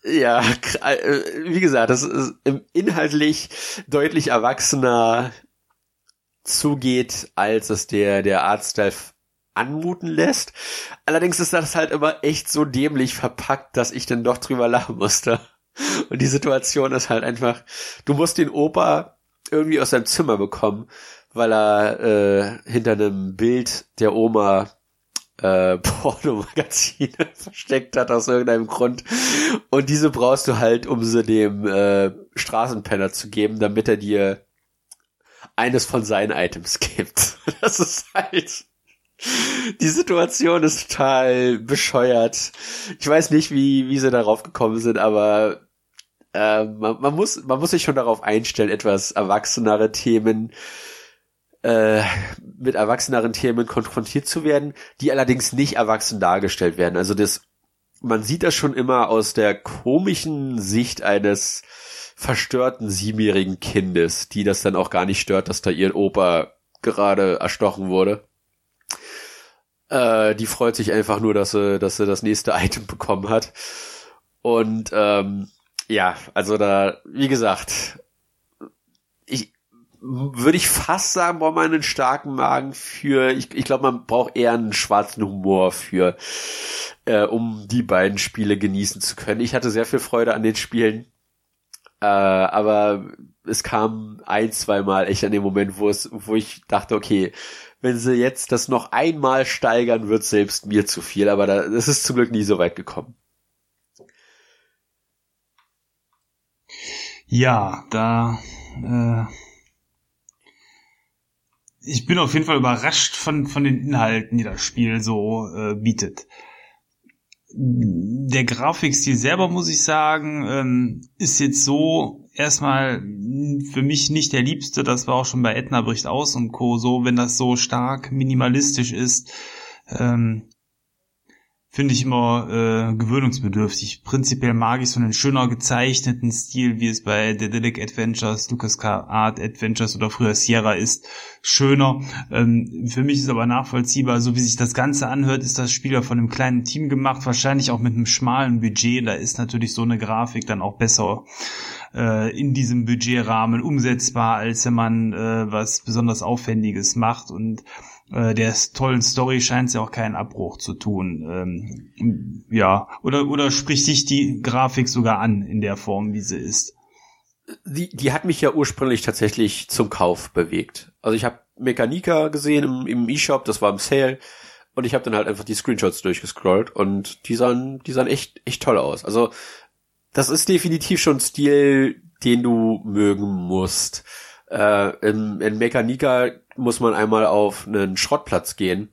Äh, ja, äh, wie gesagt, das ist inhaltlich deutlich erwachsener zugeht, als es der, der Artstyle anmuten lässt. Allerdings ist das halt immer echt so dämlich verpackt, dass ich dann doch drüber lachen musste. Und die Situation ist halt einfach, du musst den Opa irgendwie aus seinem Zimmer bekommen, weil er äh, hinter einem Bild der Oma äh, Pornomagazine versteckt hat aus irgendeinem Grund. Und diese brauchst du halt, um sie dem äh, Straßenpenner zu geben, damit er dir eines von seinen Items gibt. Das ist halt die Situation ist total bescheuert. Ich weiß nicht, wie, wie sie darauf gekommen sind, aber äh, man, man, muss, man muss sich schon darauf einstellen, etwas erwachsenere Themen äh, mit erwachseneren Themen konfrontiert zu werden, die allerdings nicht erwachsen dargestellt werden. Also das, man sieht das schon immer aus der komischen Sicht eines verstörten siebenjährigen Kindes, die das dann auch gar nicht stört, dass da ihr Opa gerade erstochen wurde. Äh, die freut sich einfach nur, dass sie, dass sie das nächste Item bekommen hat. Und ähm, ja, also da, wie gesagt, ich würde ich fast sagen, braucht man einen starken Magen für, ich, ich glaube, man braucht eher einen schwarzen Humor für, äh, um die beiden Spiele genießen zu können. Ich hatte sehr viel Freude an den Spielen. Äh, aber es kam ein, zwei Mal echt an dem Moment, wo es, wo ich dachte, okay, wenn sie jetzt das noch einmal steigern, wird selbst mir zu viel, aber da, das ist zum Glück nie so weit gekommen. Ja, da äh, ich bin auf jeden Fall überrascht von, von den Inhalten, die das Spiel so äh, bietet. Der Grafikstil selber, muss ich sagen, ähm, ist jetzt so erstmal für mich nicht der liebste. Das war auch schon bei Edna bricht aus und Co. so, wenn das so stark minimalistisch ist. Ähm, finde ich immer äh, gewöhnungsbedürftig. Prinzipiell mag ich so einen schöner gezeichneten Stil, wie es bei Daedalic Adventures, Lucas Art Adventures oder früher Sierra ist, schöner. Ähm, für mich ist aber nachvollziehbar, so wie sich das Ganze anhört, ist das Spiel ja von einem kleinen Team gemacht, wahrscheinlich auch mit einem schmalen Budget. Da ist natürlich so eine Grafik dann auch besser äh, in diesem Budgetrahmen umsetzbar, als wenn man äh, was besonders Aufwendiges macht und äh, der tollen Story scheint es ja auch keinen Abbruch zu tun. Ähm, ja, oder, oder spricht dich die Grafik sogar an in der Form, wie sie ist? Die, die hat mich ja ursprünglich tatsächlich zum Kauf bewegt. Also ich habe Mechanika gesehen im, im E-Shop, das war im Sale. Und ich habe dann halt einfach die Screenshots durchgescrollt und die sahen, die sahen echt, echt toll aus. Also das ist definitiv schon Stil, den du mögen musst. Äh, in, in Mechanika muss man einmal auf einen Schrottplatz gehen.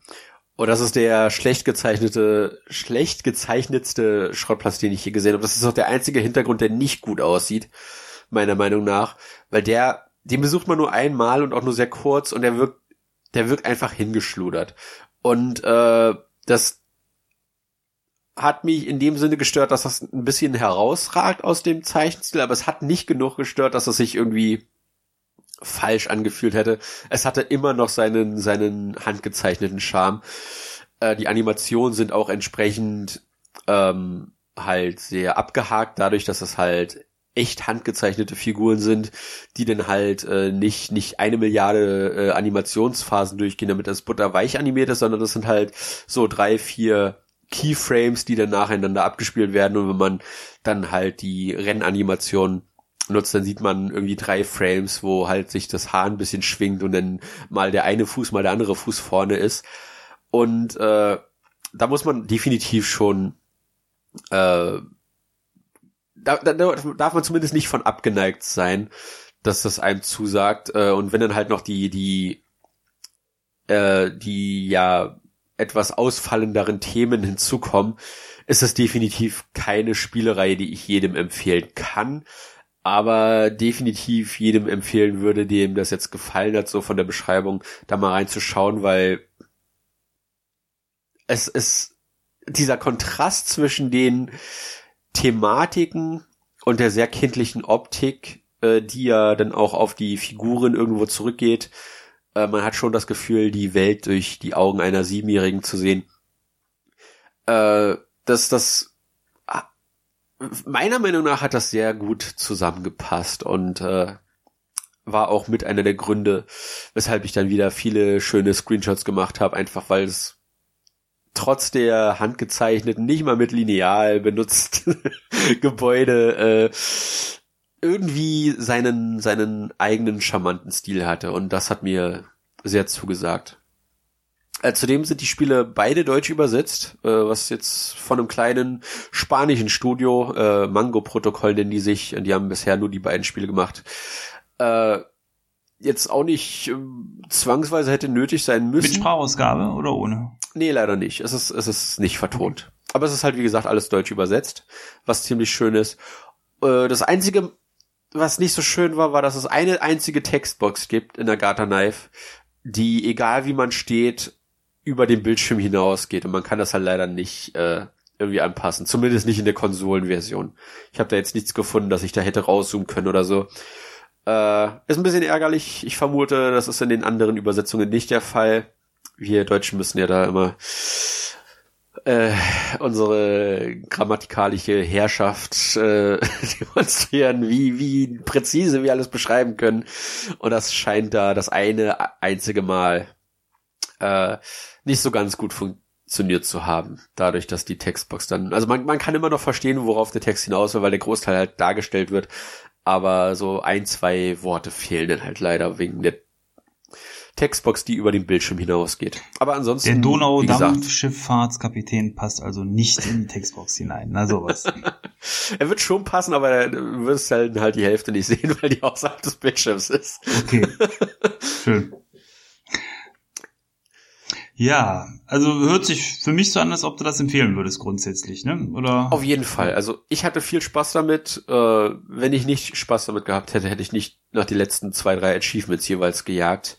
Und das ist der schlecht gezeichnete, schlecht gezeichnetste Schrottplatz, den ich hier gesehen habe. Das ist auch der einzige Hintergrund, der nicht gut aussieht, meiner Meinung nach. Weil der, den besucht man nur einmal und auch nur sehr kurz und der wirkt, der wirkt einfach hingeschludert. Und äh, das hat mich in dem Sinne gestört, dass das ein bisschen herausragt aus dem Zeichenstil, aber es hat nicht genug gestört, dass es sich irgendwie falsch angefühlt hätte. Es hatte immer noch seinen, seinen handgezeichneten Charme. Äh, die Animationen sind auch entsprechend ähm, halt sehr abgehakt, dadurch, dass es halt echt handgezeichnete Figuren sind, die dann halt äh, nicht nicht eine Milliarde äh, Animationsphasen durchgehen, damit das butterweich animiert ist, sondern das sind halt so drei, vier Keyframes, die dann nacheinander abgespielt werden und wenn man dann halt die Rennanimation nutzt, dann sieht man irgendwie drei Frames, wo halt sich das Haar ein bisschen schwingt und dann mal der eine Fuß, mal der andere Fuß vorne ist. Und äh, da muss man definitiv schon äh, da, da darf man zumindest nicht von abgeneigt sein, dass das einem zusagt. Äh, und wenn dann halt noch die, die, äh, die ja etwas ausfallenderen Themen hinzukommen, ist das definitiv keine Spielerei, die ich jedem empfehlen kann aber definitiv jedem empfehlen würde, dem das jetzt gefallen hat, so von der Beschreibung, da mal reinzuschauen, weil es ist dieser Kontrast zwischen den Thematiken und der sehr kindlichen Optik, äh, die ja dann auch auf die Figuren irgendwo zurückgeht. Äh, man hat schon das Gefühl, die Welt durch die Augen einer Siebenjährigen zu sehen. Äh, dass das meiner Meinung nach hat das sehr gut zusammengepasst und äh, war auch mit einer der Gründe, weshalb ich dann wieder viele schöne Screenshots gemacht habe, einfach weil es trotz der handgezeichneten, nicht mal mit Lineal benutzt Gebäude äh, irgendwie seinen seinen eigenen charmanten Stil hatte und das hat mir sehr zugesagt. Äh, zudem sind die Spiele beide deutsch übersetzt, äh, was jetzt von einem kleinen spanischen Studio, äh, Mango Protokoll nennen die sich, die haben bisher nur die beiden Spiele gemacht. Äh, jetzt auch nicht äh, zwangsweise hätte nötig sein müssen. Mit Sprachausgabe oder ohne? Nee, leider nicht. Es ist, es ist nicht vertont. Aber es ist halt, wie gesagt, alles deutsch übersetzt, was ziemlich schön ist. Äh, das einzige, was nicht so schön war, war, dass es eine einzige Textbox gibt in der Gata Knife, die, egal wie man steht, über den Bildschirm hinausgeht und man kann das halt leider nicht äh, irgendwie anpassen. Zumindest nicht in der Konsolenversion. Ich habe da jetzt nichts gefunden, dass ich da hätte rauszoomen können oder so. Äh, ist ein bisschen ärgerlich. Ich vermute, das ist in den anderen Übersetzungen nicht der Fall. Wir Deutschen müssen ja da immer äh, unsere grammatikalische Herrschaft äh, demonstrieren, wie, wie präzise wir alles beschreiben können. Und das scheint da das eine einzige Mal äh, nicht so ganz gut funktioniert zu haben, dadurch, dass die Textbox dann, also man, man kann immer noch verstehen, worauf der Text hinaus will, weil der Großteil halt dargestellt wird, aber so ein, zwei Worte fehlen dann halt leider wegen der Textbox, die über den Bildschirm hinausgeht. Aber ansonsten. Der Donau-Dampfschifffahrtskapitän passt also nicht in die Textbox hinein. Na sowas. er wird schon passen, aber du wirst halt, halt die Hälfte nicht sehen, weil die außerhalb des Bildschirms ist. Okay. Schön. Ja, also hört sich für mich so an, als ob du das empfehlen würdest grundsätzlich, ne? Oder? Auf jeden Fall. Also ich hatte viel Spaß damit. Äh, wenn ich nicht Spaß damit gehabt hätte, hätte ich nicht nach die letzten zwei, drei Achievements jeweils gejagt.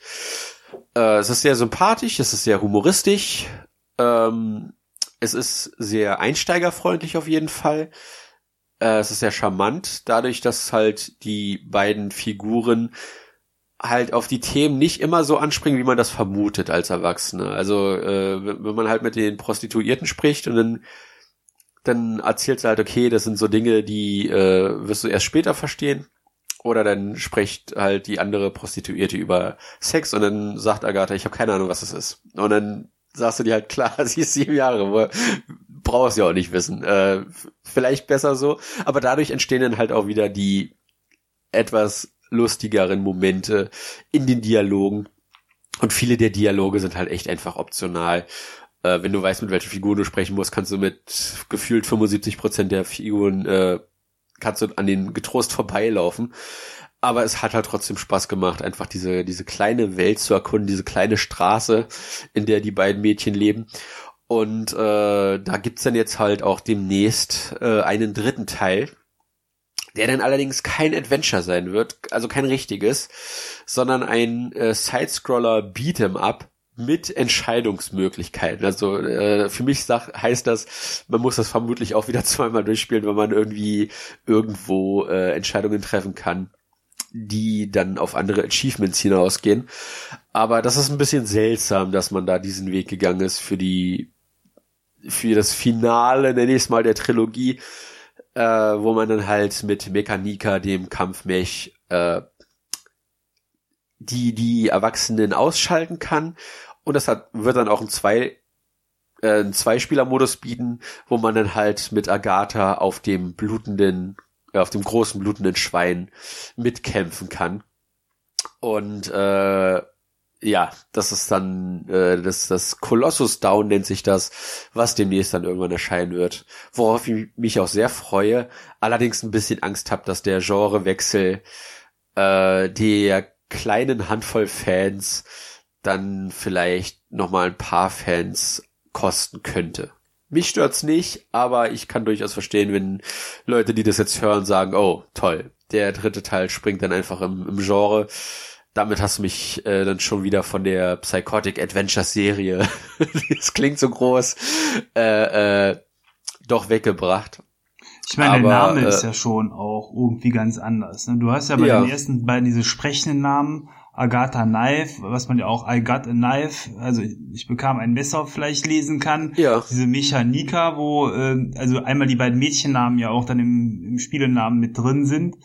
Äh, es ist sehr sympathisch, es ist sehr humoristisch. Ähm, es ist sehr einsteigerfreundlich auf jeden Fall. Äh, es ist sehr charmant, dadurch, dass halt die beiden Figuren halt auf die Themen nicht immer so anspringen, wie man das vermutet als Erwachsene. Also äh, wenn man halt mit den Prostituierten spricht und dann dann erzählt sie halt, okay, das sind so Dinge, die äh, wirst du erst später verstehen. Oder dann spricht halt die andere Prostituierte über Sex und dann sagt Agatha, ich habe keine Ahnung, was es ist. Und dann sagst du dir halt, klar, sie ist sieben Jahre, brauchst ja auch nicht wissen. Äh, vielleicht besser so. Aber dadurch entstehen dann halt auch wieder die etwas lustigeren Momente in den Dialogen. Und viele der Dialoge sind halt echt einfach optional. Äh, wenn du weißt, mit welcher Figur du sprechen musst, kannst du mit gefühlt 75 Prozent der Figuren, äh, kannst du an den getrost vorbeilaufen. Aber es hat halt trotzdem Spaß gemacht, einfach diese, diese kleine Welt zu erkunden, diese kleine Straße, in der die beiden Mädchen leben. Und äh, da gibt's dann jetzt halt auch demnächst äh, einen dritten Teil, der dann allerdings kein Adventure sein wird, also kein richtiges, sondern ein äh, Sidescroller Beat'em Up mit Entscheidungsmöglichkeiten. Also äh, für mich sag, heißt das, man muss das vermutlich auch wieder zweimal durchspielen, wenn man irgendwie irgendwo äh, Entscheidungen treffen kann, die dann auf andere Achievements hinausgehen. Aber das ist ein bisschen seltsam, dass man da diesen Weg gegangen ist für die für das Finale, nenne ich es mal, der Trilogie äh, wo man dann halt mit Mechanika, dem Kampfmech, äh, die die Erwachsenen ausschalten kann. Und das hat, wird dann auch ein zwei äh, einen Zweispieler-Modus bieten, wo man dann halt mit Agatha auf dem blutenden, äh, auf dem großen blutenden Schwein mitkämpfen kann. Und äh, ja, das ist dann äh, das, das Colossus Down nennt sich das, was demnächst dann irgendwann erscheinen wird. Worauf ich mich auch sehr freue, allerdings ein bisschen Angst habe, dass der Genrewechsel äh, der kleinen Handvoll Fans dann vielleicht nochmal ein paar Fans kosten könnte. Mich stört's nicht, aber ich kann durchaus verstehen, wenn Leute, die das jetzt hören, sagen, oh, toll, der dritte Teil springt dann einfach im, im Genre damit hast du mich äh, dann schon wieder von der Psychotic Adventure Serie, das klingt so groß, äh, äh, doch weggebracht. Ich meine, der Name äh, ist ja schon auch irgendwie ganz anders. Ne? Du hast ja bei ja. den ersten beiden diese sprechenden Namen, Agatha Knife, was man ja auch I got a knife, also ich bekam ein Messer vielleicht lesen kann. Ja. Diese Mechanika, wo äh, also einmal die beiden Mädchennamen ja auch dann im, im Spielenamen mit drin sind.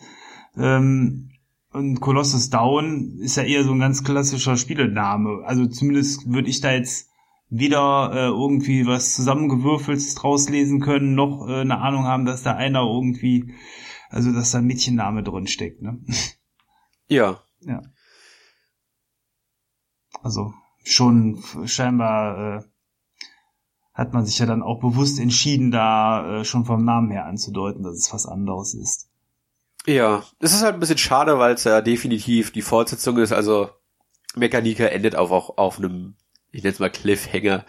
Ähm, und Colossus Down ist ja eher so ein ganz klassischer Spielename. Also zumindest würde ich da jetzt weder äh, irgendwie was zusammengewürfeltes draus lesen können, noch äh, eine Ahnung haben, dass da einer irgendwie, also dass da ein Mädchenname drin steckt, ne? Ja. Ja. Also schon scheinbar äh, hat man sich ja dann auch bewusst entschieden, da äh, schon vom Namen her anzudeuten, dass es was anderes ist. Ja, es ist halt ein bisschen schade, weil es ja definitiv die Fortsetzung ist. Also Mechanika endet auch, auch auf einem, ich nenne es mal Cliffhanger.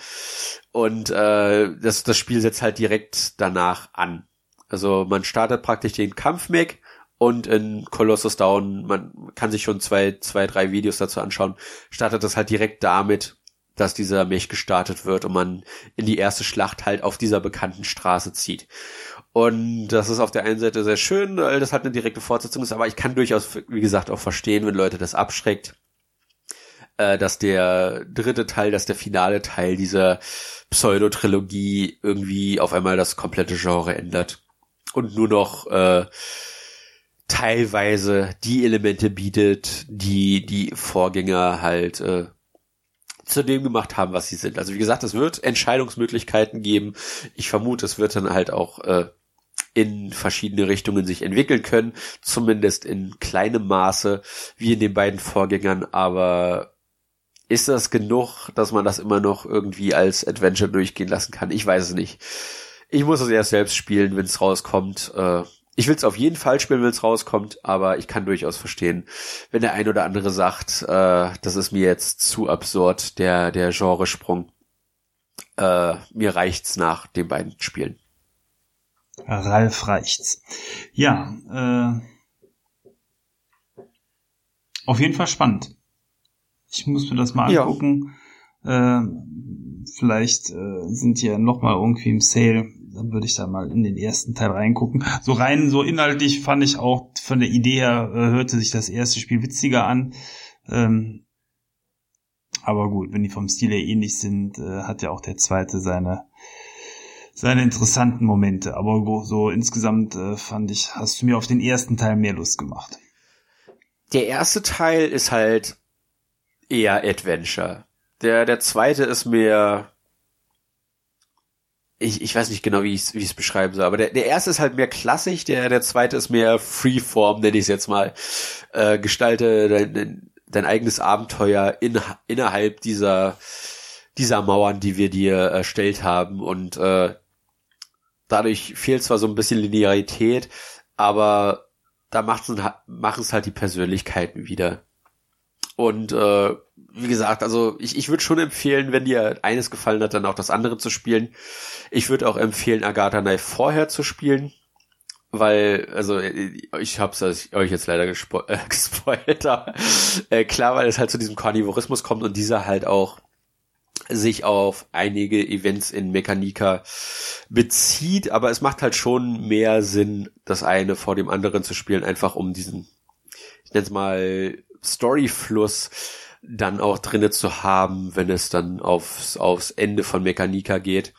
Und äh, das, das Spiel setzt halt direkt danach an. Also man startet praktisch den Kampfmech und in Colossus Down, man kann sich schon zwei, zwei, drei Videos dazu anschauen, startet das halt direkt damit, dass dieser Mech gestartet wird und man in die erste Schlacht halt auf dieser bekannten Straße zieht. Und das ist auf der einen Seite sehr schön, weil das halt eine direkte Fortsetzung ist, aber ich kann durchaus, wie gesagt, auch verstehen, wenn Leute das abschreckt, äh, dass der dritte Teil, dass der finale Teil dieser Pseudotrilogie irgendwie auf einmal das komplette Genre ändert und nur noch äh, teilweise die Elemente bietet, die die Vorgänger halt äh, zu dem gemacht haben, was sie sind. Also wie gesagt, es wird Entscheidungsmöglichkeiten geben. Ich vermute, es wird dann halt auch äh, in verschiedene Richtungen sich entwickeln können, zumindest in kleinem Maße, wie in den beiden Vorgängern, aber ist das genug, dass man das immer noch irgendwie als Adventure durchgehen lassen kann? Ich weiß es nicht. Ich muss es erst selbst spielen, wenn es rauskommt. Äh, ich will es auf jeden Fall spielen, wenn es rauskommt, aber ich kann durchaus verstehen, wenn der ein oder andere sagt, äh, das ist mir jetzt zu absurd, der, der Genresprung. Äh, mir reicht's nach den beiden Spielen. Ralf reicht's. Ja, äh, auf jeden Fall spannend. Ich muss mir das mal angucken. Ja. Äh, vielleicht äh, sind die ja noch mal irgendwie im Sale. Dann würde ich da mal in den ersten Teil reingucken. So rein, so inhaltlich fand ich auch von der Idee her äh, hörte sich das erste Spiel witziger an. Ähm, aber gut, wenn die vom Stil her ähnlich sind, äh, hat ja auch der zweite seine seine interessanten Momente. Aber so insgesamt äh, fand ich, hast du mir auf den ersten Teil mehr Lust gemacht. Der erste Teil ist halt eher Adventure. Der, der zweite ist mehr, ich, ich weiß nicht genau, wie ich es wie beschreiben soll, aber der, der erste ist halt mehr klassisch, der, der zweite ist mehr Freeform, nenne ich es jetzt mal. Äh, gestalte dein, dein eigenes Abenteuer in, innerhalb dieser, dieser Mauern, die wir dir erstellt haben und äh, dadurch fehlt zwar so ein bisschen Linearität, aber da machen es halt die Persönlichkeiten wieder. Und äh, wie gesagt, also ich, ich würde schon empfehlen, wenn dir eines gefallen hat, dann auch das andere zu spielen. Ich würde auch empfehlen, Agatha Knife vorher zu spielen, weil, also ich hab's euch jetzt leider gespo äh, gespoilt, aber äh, klar, weil es halt zu diesem Karnivorismus kommt und dieser halt auch sich auf einige Events in Mechanika bezieht, aber es macht halt schon mehr Sinn, das eine vor dem anderen zu spielen, einfach um diesen, ich nenne es mal, Storyfluss dann auch drinne zu haben, wenn es dann aufs, aufs Ende von Mechanika geht.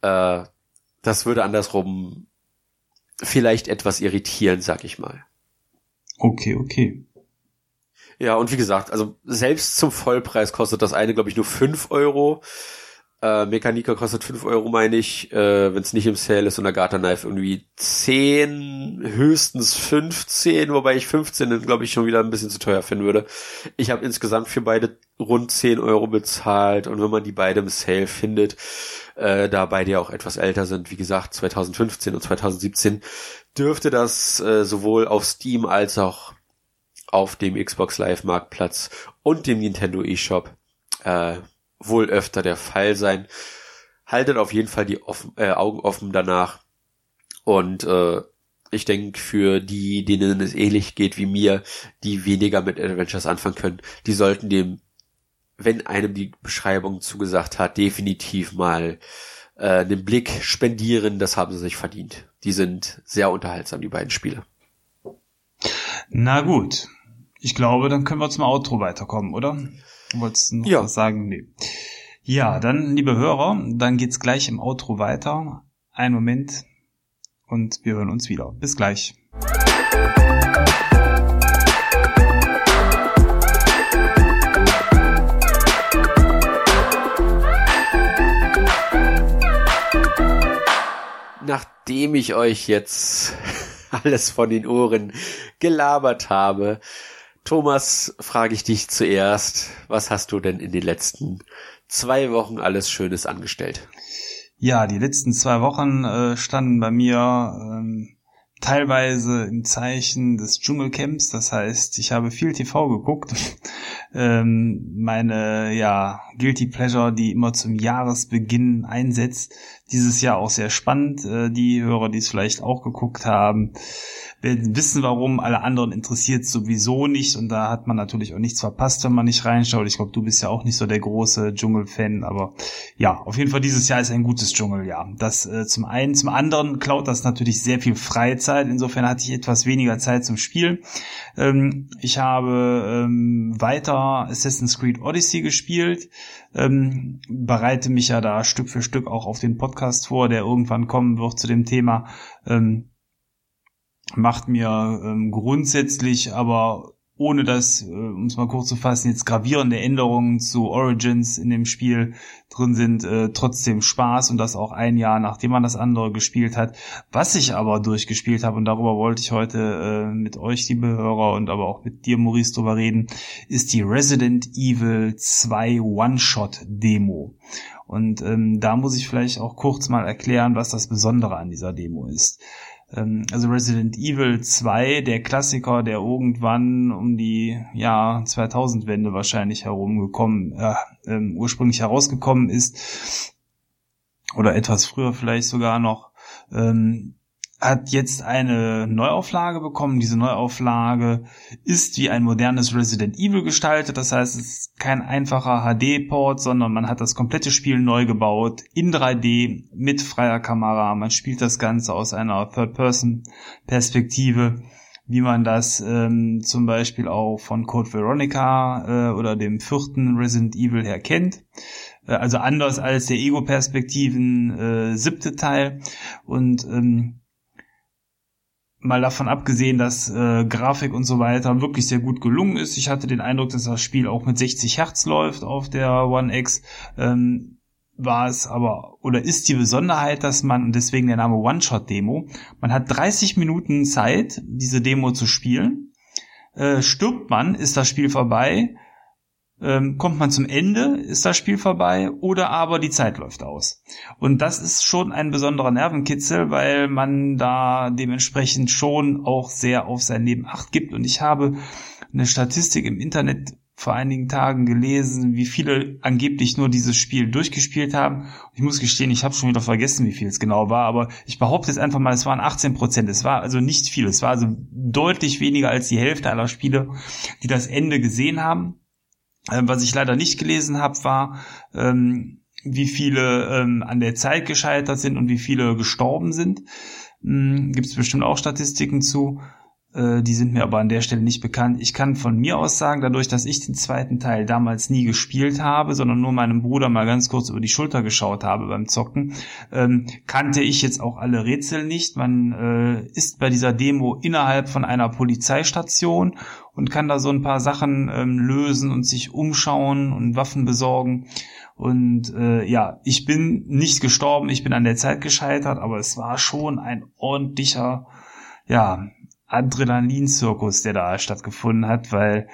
Äh, das würde andersrum vielleicht etwas irritieren, sag ich mal. Okay, okay. Ja, und wie gesagt, also selbst zum Vollpreis kostet das eine, glaube ich, nur fünf Euro. Äh, Mechanika kostet 5 Euro, meine ich, äh, wenn es nicht im Sale ist und Garter Knife irgendwie 10, höchstens 15, wobei ich 15 glaube ich schon wieder ein bisschen zu teuer finden würde. Ich habe insgesamt für beide rund 10 Euro bezahlt und wenn man die beide im Sale findet, äh, da beide ja auch etwas älter sind, wie gesagt 2015 und 2017, dürfte das äh, sowohl auf Steam als auch auf dem Xbox Live Marktplatz und dem Nintendo eShop äh, wohl öfter der Fall sein. Haltet auf jeden Fall die offen, äh, Augen offen danach. Und äh, ich denke, für die, denen es ähnlich geht wie mir, die weniger mit Adventures anfangen können, die sollten dem, wenn einem die Beschreibung zugesagt hat, definitiv mal äh, den Blick spendieren. Das haben sie sich verdient. Die sind sehr unterhaltsam, die beiden Spiele. Na gut. Ich glaube, dann können wir zum Outro weiterkommen, oder? Du wolltest noch ja. was sagen? Nee. Ja, dann, liebe Hörer, dann geht's gleich im Outro weiter. Ein Moment und wir hören uns wieder. Bis gleich. Nachdem ich euch jetzt alles von den Ohren gelabert habe, Thomas, frage ich dich zuerst, was hast du denn in den letzten zwei Wochen alles Schönes angestellt? Ja, die letzten zwei Wochen äh, standen bei mir ähm, teilweise im Zeichen des Dschungelcamps. Das heißt, ich habe viel TV geguckt. Ähm, meine ja Guilty Pleasure, die immer zum Jahresbeginn einsetzt. Dieses Jahr auch sehr spannend. Äh, die Hörer, die es vielleicht auch geguckt haben, werden wissen, warum. Alle anderen interessiert sowieso nicht und da hat man natürlich auch nichts verpasst, wenn man nicht reinschaut. Ich glaube, du bist ja auch nicht so der große Dschungel-Fan, aber ja, auf jeden Fall dieses Jahr ist ein gutes Dschungeljahr. Das äh, zum einen, zum anderen klaut das natürlich sehr viel Freizeit. Insofern hatte ich etwas weniger Zeit zum Spielen. Ähm, ich habe ähm, weiter Assassin's Creed Odyssey gespielt. Ähm, bereite mich ja da Stück für Stück auch auf den Podcast vor, der irgendwann kommen wird zu dem Thema. Ähm, macht mir ähm, grundsätzlich aber ohne dass, äh, um es mal kurz zu fassen, jetzt gravierende Änderungen zu Origins in dem Spiel drin sind, äh, trotzdem Spaß und das auch ein Jahr, nachdem man das andere gespielt hat. Was ich aber durchgespielt habe, und darüber wollte ich heute äh, mit euch, liebe Hörer, und aber auch mit dir, Maurice, drüber reden, ist die Resident Evil 2 One-Shot-Demo. Und ähm, da muss ich vielleicht auch kurz mal erklären, was das Besondere an dieser Demo ist. Ähm, also Resident Evil 2, der Klassiker, der irgendwann um die ja 2000-Wende wahrscheinlich herumgekommen, äh, ähm, ursprünglich herausgekommen ist oder etwas früher vielleicht sogar noch. Ähm, hat jetzt eine Neuauflage bekommen. Diese Neuauflage ist wie ein modernes Resident Evil gestaltet. Das heißt, es ist kein einfacher HD-Port, sondern man hat das komplette Spiel neu gebaut in 3D mit freier Kamera. Man spielt das Ganze aus einer Third-Person-Perspektive, wie man das ähm, zum Beispiel auch von Code Veronica äh, oder dem vierten Resident Evil her kennt äh, also anders als der Ego-Perspektiven äh, siebte Teil. Und ähm, mal davon abgesehen, dass äh, Grafik und so weiter wirklich sehr gut gelungen ist. Ich hatte den Eindruck, dass das Spiel auch mit 60 Hertz läuft auf der One X. Ähm, war es aber oder ist die Besonderheit, dass man, und deswegen der Name One-Shot-Demo, man hat 30 Minuten Zeit, diese Demo zu spielen. Äh, stirbt man, ist das Spiel vorbei ähm, kommt man zum Ende, ist das Spiel vorbei oder aber die Zeit läuft aus. Und das ist schon ein besonderer Nervenkitzel, weil man da dementsprechend schon auch sehr auf sein Leben acht gibt. Und ich habe eine Statistik im Internet vor einigen Tagen gelesen, wie viele angeblich nur dieses Spiel durchgespielt haben. Ich muss gestehen, ich habe schon wieder vergessen, wie viel es genau war, aber ich behaupte jetzt einfach mal, es waren 18 Prozent. Es war also nicht viel. Es war also deutlich weniger als die Hälfte aller Spiele, die das Ende gesehen haben. Ähm, was ich leider nicht gelesen habe, war, ähm, wie viele ähm, an der Zeit gescheitert sind und wie viele gestorben sind. Hm, Gibt es bestimmt auch Statistiken zu. Äh, die sind mir aber an der Stelle nicht bekannt. Ich kann von mir aus sagen, dadurch, dass ich den zweiten Teil damals nie gespielt habe, sondern nur meinem Bruder mal ganz kurz über die Schulter geschaut habe beim Zocken, ähm, kannte ich jetzt auch alle Rätsel nicht. Man äh, ist bei dieser Demo innerhalb von einer Polizeistation und kann da so ein paar Sachen ähm, lösen und sich umschauen und Waffen besorgen. Und äh, ja, ich bin nicht gestorben, ich bin an der Zeit gescheitert, aber es war schon ein ordentlicher, ja, Adrenalin-Zirkus, der da stattgefunden hat, weil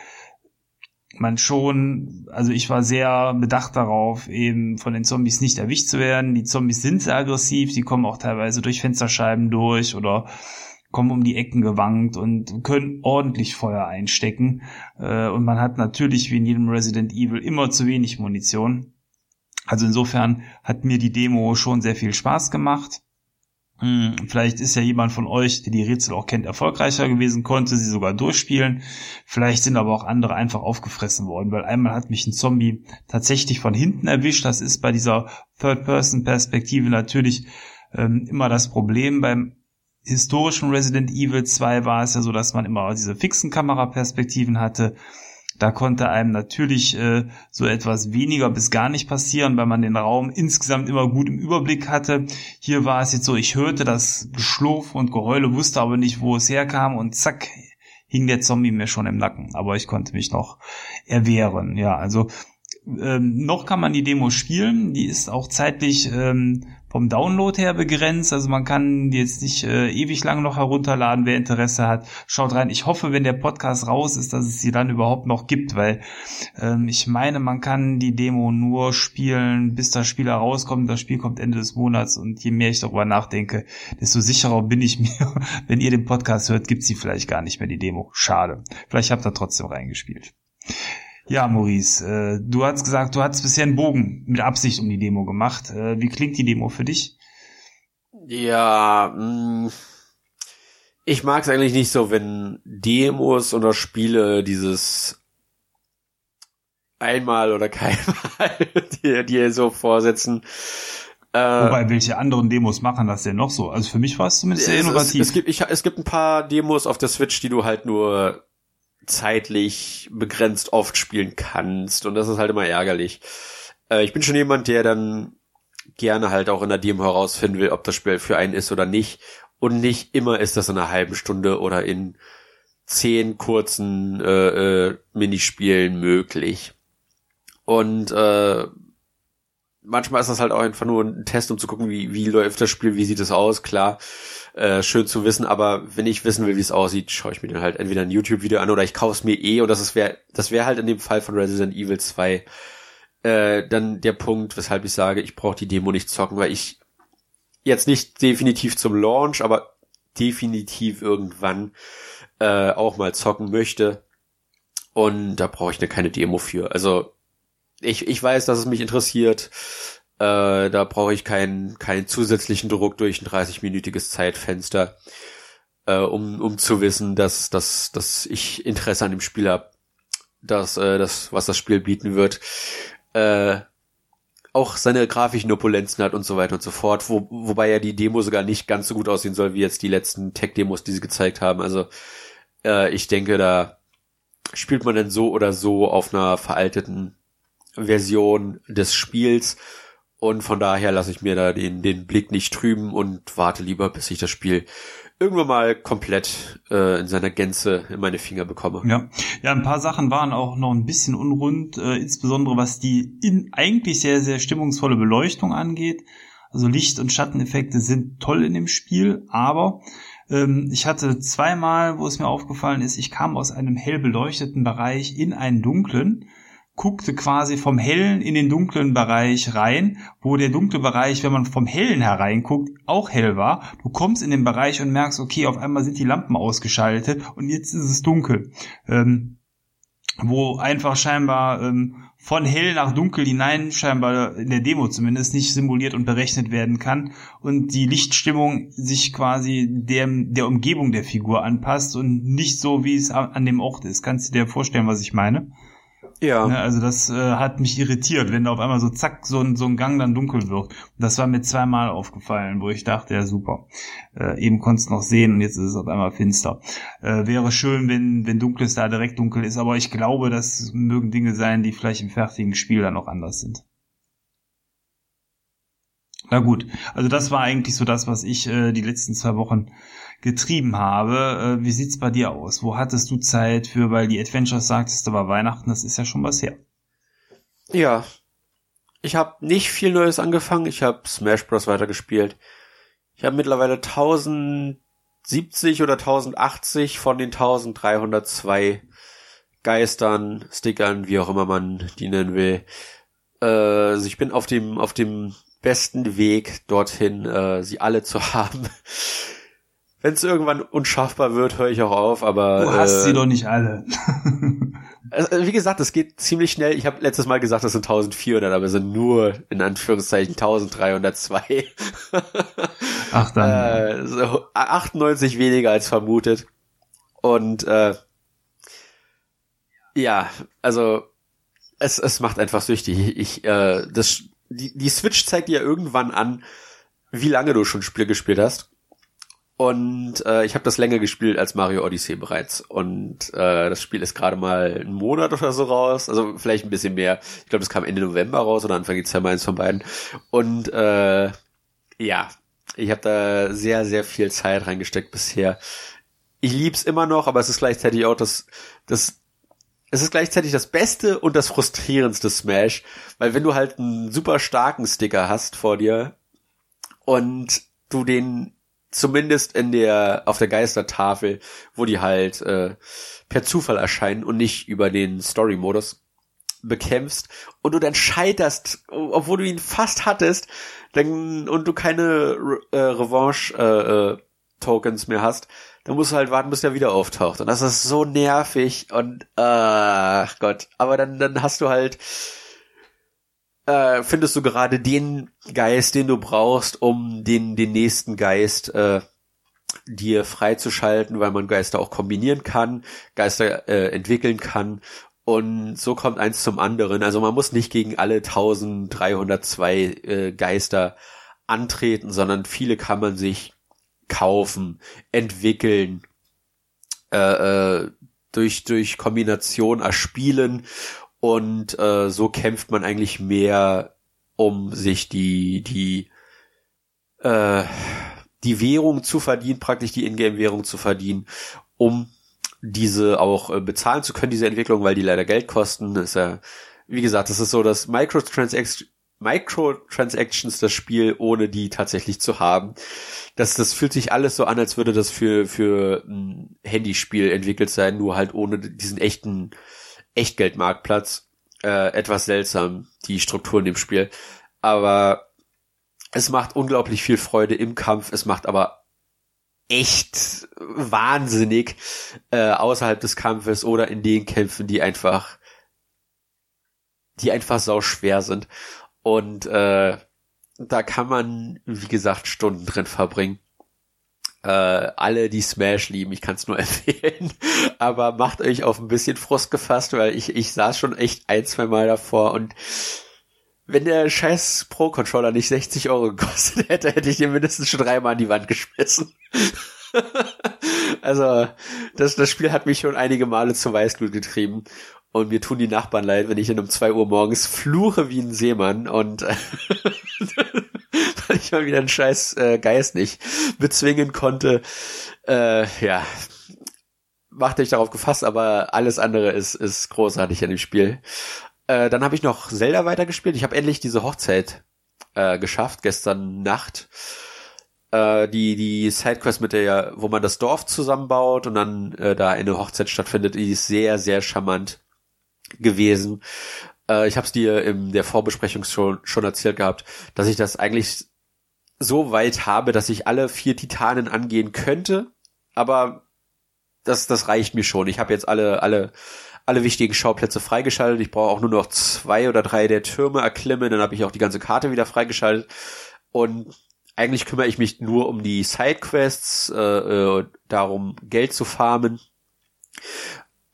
man schon, also ich war sehr bedacht darauf, eben von den Zombies nicht erwischt zu werden. Die Zombies sind sehr aggressiv, die kommen auch teilweise durch Fensterscheiben durch oder kommen um die Ecken gewankt und können ordentlich Feuer einstecken. Äh, und man hat natürlich wie in jedem Resident Evil immer zu wenig Munition. Also insofern hat mir die Demo schon sehr viel Spaß gemacht. Hm, vielleicht ist ja jemand von euch, der die Rätsel auch kennt, erfolgreicher gewesen, konnte sie sogar durchspielen. Vielleicht sind aber auch andere einfach aufgefressen worden, weil einmal hat mich ein Zombie tatsächlich von hinten erwischt. Das ist bei dieser Third-Person-Perspektive natürlich ähm, immer das Problem. Beim historischen Resident Evil 2 war es ja so, dass man immer diese fixen Kameraperspektiven hatte. Da konnte einem natürlich äh, so etwas weniger bis gar nicht passieren, weil man den Raum insgesamt immer gut im Überblick hatte. Hier war es jetzt so, ich hörte das Geschlurf und Geheule, wusste aber nicht, wo es herkam und zack, hing der Zombie mir schon im Nacken. Aber ich konnte mich noch erwehren. Ja, also ähm, noch kann man die Demo spielen. Die ist auch zeitlich ähm, vom Download her begrenzt. Also man kann jetzt nicht äh, ewig lang noch herunterladen, wer Interesse hat. Schaut rein. Ich hoffe, wenn der Podcast raus ist, dass es sie dann überhaupt noch gibt, weil ähm, ich meine, man kann die Demo nur spielen, bis das Spiel herauskommt. Das Spiel kommt Ende des Monats und je mehr ich darüber nachdenke, desto sicherer bin ich mir, wenn ihr den Podcast hört, gibt sie vielleicht gar nicht mehr die Demo. Schade. Vielleicht habt ihr trotzdem reingespielt. Ja, Maurice, äh, du hast gesagt, du hast bisher einen Bogen mit Absicht um die Demo gemacht. Äh, wie klingt die Demo für dich? Ja, mm, ich mag es eigentlich nicht so, wenn Demos oder Spiele dieses einmal oder keinmal die so vorsetzen. Äh, Wobei, welche anderen Demos machen das denn noch so? Also für mich war es zumindest sehr innovativ. Es, es, gibt, ich, es gibt ein paar Demos auf der Switch, die du halt nur zeitlich begrenzt oft spielen kannst und das ist halt immer ärgerlich. Äh, ich bin schon jemand, der dann gerne halt auch in der Demo herausfinden will, ob das Spiel für einen ist oder nicht und nicht immer ist das in einer halben Stunde oder in zehn kurzen äh, äh, Minispielen möglich. Und äh, manchmal ist das halt auch einfach nur ein Test, um zu gucken, wie, wie läuft das Spiel, wie sieht es aus, klar. Äh, schön zu wissen, aber wenn ich wissen will, wie es aussieht, schaue ich mir dann halt entweder ein YouTube-Video an oder ich kaufe es mir eh und das wäre das wäre halt in dem Fall von Resident Evil 2 äh, dann der Punkt, weshalb ich sage, ich brauche die Demo nicht zocken, weil ich jetzt nicht definitiv zum Launch, aber definitiv irgendwann äh, auch mal zocken möchte. Und da brauche ich ne keine Demo für. Also ich, ich weiß, dass es mich interessiert. Äh, da brauche ich keinen, keinen zusätzlichen Druck durch ein 30-minütiges Zeitfenster, äh, um, um zu wissen, dass, dass, dass ich Interesse an dem Spiel habe, dass, äh, das, was das Spiel bieten wird, äh, auch seine grafischen Opulenzen hat und so weiter und so fort, wo, wobei ja die Demo sogar nicht ganz so gut aussehen soll wie jetzt die letzten Tech-Demos, die sie gezeigt haben. Also äh, ich denke, da spielt man dann so oder so auf einer veralteten Version des Spiels und von daher lasse ich mir da den, den Blick nicht trüben und warte lieber, bis ich das Spiel irgendwann mal komplett äh, in seiner Gänze in meine Finger bekomme. Ja, ja, ein paar Sachen waren auch noch ein bisschen unrund, äh, insbesondere was die in eigentlich sehr, sehr stimmungsvolle Beleuchtung angeht. Also Licht- und Schatteneffekte sind toll in dem Spiel, aber ähm, ich hatte zweimal, wo es mir aufgefallen ist, ich kam aus einem hell beleuchteten Bereich in einen dunklen guckte quasi vom hellen in den dunklen Bereich rein, wo der dunkle Bereich, wenn man vom hellen hereinguckt, auch hell war. Du kommst in den Bereich und merkst, okay, auf einmal sind die Lampen ausgeschaltet und jetzt ist es dunkel. Ähm, wo einfach scheinbar ähm, von hell nach dunkel hinein scheinbar in der Demo zumindest nicht simuliert und berechnet werden kann und die Lichtstimmung sich quasi der, der Umgebung der Figur anpasst und nicht so, wie es an dem Ort ist. Kannst du dir vorstellen, was ich meine? Ja. Ne, also das äh, hat mich irritiert, wenn da auf einmal so zack so ein, so ein Gang dann dunkel wird. Das war mir zweimal aufgefallen, wo ich dachte, ja super. Äh, eben konntest noch sehen und jetzt ist es auf einmal finster. Äh, wäre schön, wenn, wenn dunkles da direkt dunkel ist, aber ich glaube, das mögen Dinge sein, die vielleicht im fertigen Spiel dann auch anders sind. Na gut, also das war eigentlich so das, was ich äh, die letzten zwei Wochen getrieben habe. Äh, wie sieht's bei dir aus? Wo hattest du Zeit für, weil die Adventures sagtest, da war Weihnachten, das ist ja schon was her. Ja. Ich habe nicht viel Neues angefangen, ich habe Smash Bros. weitergespielt. Ich habe mittlerweile 1070 oder 1080 von den 1302 Geistern, Stickern, wie auch immer man die nennen will. Äh, also ich bin auf dem, auf dem besten Weg dorthin, äh, sie alle zu haben. Wenn es irgendwann unschaffbar wird, höre ich auch auf, aber. Du hast äh, sie doch nicht alle. also, wie gesagt, es geht ziemlich schnell. Ich habe letztes Mal gesagt, das sind 1400, aber es sind nur in Anführungszeichen 1302. Ach dann. Äh, so 98 weniger als vermutet. Und äh, ja, also es, es macht einfach süchtig. Ich, äh, das, die, die Switch zeigt dir irgendwann an, wie lange du schon Spiel gespielt hast. Und äh, ich habe das länger gespielt als Mario Odyssey bereits. Und äh, das Spiel ist gerade mal einen Monat oder so raus. Also vielleicht ein bisschen mehr. Ich glaube, das kam Ende November raus oder Anfang Dezember, eins von beiden. Und äh, ja, ich habe da sehr, sehr viel Zeit reingesteckt bisher. Ich lieb's immer noch, aber es ist gleichzeitig auch das, das es ist gleichzeitig das Beste und das frustrierendste Smash, weil wenn du halt einen super starken Sticker hast vor dir und du den zumindest in der auf der Geistertafel, wo die halt äh, per Zufall erscheinen und nicht über den Story-Modus bekämpfst und du dann scheiterst, obwohl du ihn fast hattest, dann und du keine äh, Revanche äh, äh, Tokens mehr hast, dann musst du halt warten, bis der wieder auftaucht. Und das ist so nervig und ach Gott, aber dann dann hast du halt äh, findest du gerade den Geist, den du brauchst, um den, den nächsten Geist äh, dir freizuschalten, weil man Geister auch kombinieren kann, Geister äh, entwickeln kann und so kommt eins zum anderen. Also man muss nicht gegen alle 1302 äh, Geister antreten, sondern viele kann man sich kaufen, entwickeln, äh, äh, durch, durch Kombination erspielen und äh, so kämpft man eigentlich mehr, um sich die, die, äh, die Währung zu verdienen, praktisch die Ingame-Währung zu verdienen, um diese auch äh, bezahlen zu können, diese Entwicklung, weil die leider Geld kosten. Ist ja, wie gesagt, das ist so das Microtransactions Microtransactions das Spiel, ohne die tatsächlich zu haben. Das, das fühlt sich alles so an, als würde das für, für ein Handyspiel entwickelt sein, nur halt ohne diesen echten Echtgeldmarktplatz. Äh, etwas seltsam, die Struktur in dem Spiel. Aber es macht unglaublich viel Freude im Kampf. Es macht aber echt wahnsinnig äh, außerhalb des Kampfes oder in den Kämpfen, die einfach die einfach sau schwer sind. Und äh, da kann man, wie gesagt, Stunden drin verbringen. Äh, alle, die Smash lieben, ich kann es nur empfehlen. Aber macht euch auf ein bisschen Frust gefasst, weil ich, ich saß schon echt ein, zwei Mal davor und wenn der scheiß Pro-Controller nicht 60 Euro gekostet hätte, hätte ich den mindestens schon dreimal an die Wand geschmissen. also, das, das Spiel hat mich schon einige Male zur Weißglut getrieben. Und mir tun die Nachbarn leid, wenn ich dann um zwei Uhr morgens fluche wie ein Seemann und weil ich mal wieder einen scheiß äh, Geist nicht bezwingen konnte. Äh, ja, macht euch darauf gefasst, aber alles andere ist, ist großartig an dem Spiel. Äh, dann habe ich noch Zelda weitergespielt. Ich habe endlich diese Hochzeit äh, geschafft, gestern Nacht. Äh, die, die Sidequest mit der, wo man das Dorf zusammenbaut und dann äh, da eine Hochzeit stattfindet, die ist sehr, sehr charmant gewesen. Äh, ich habe es dir in der Vorbesprechung schon, schon erzählt gehabt, dass ich das eigentlich so weit habe, dass ich alle vier Titanen angehen könnte, aber das, das reicht mir schon. Ich habe jetzt alle, alle, alle wichtigen Schauplätze freigeschaltet. Ich brauche auch nur noch zwei oder drei der Türme erklimmen, dann habe ich auch die ganze Karte wieder freigeschaltet. Und eigentlich kümmere ich mich nur um die Sidequests, äh, äh, darum Geld zu farmen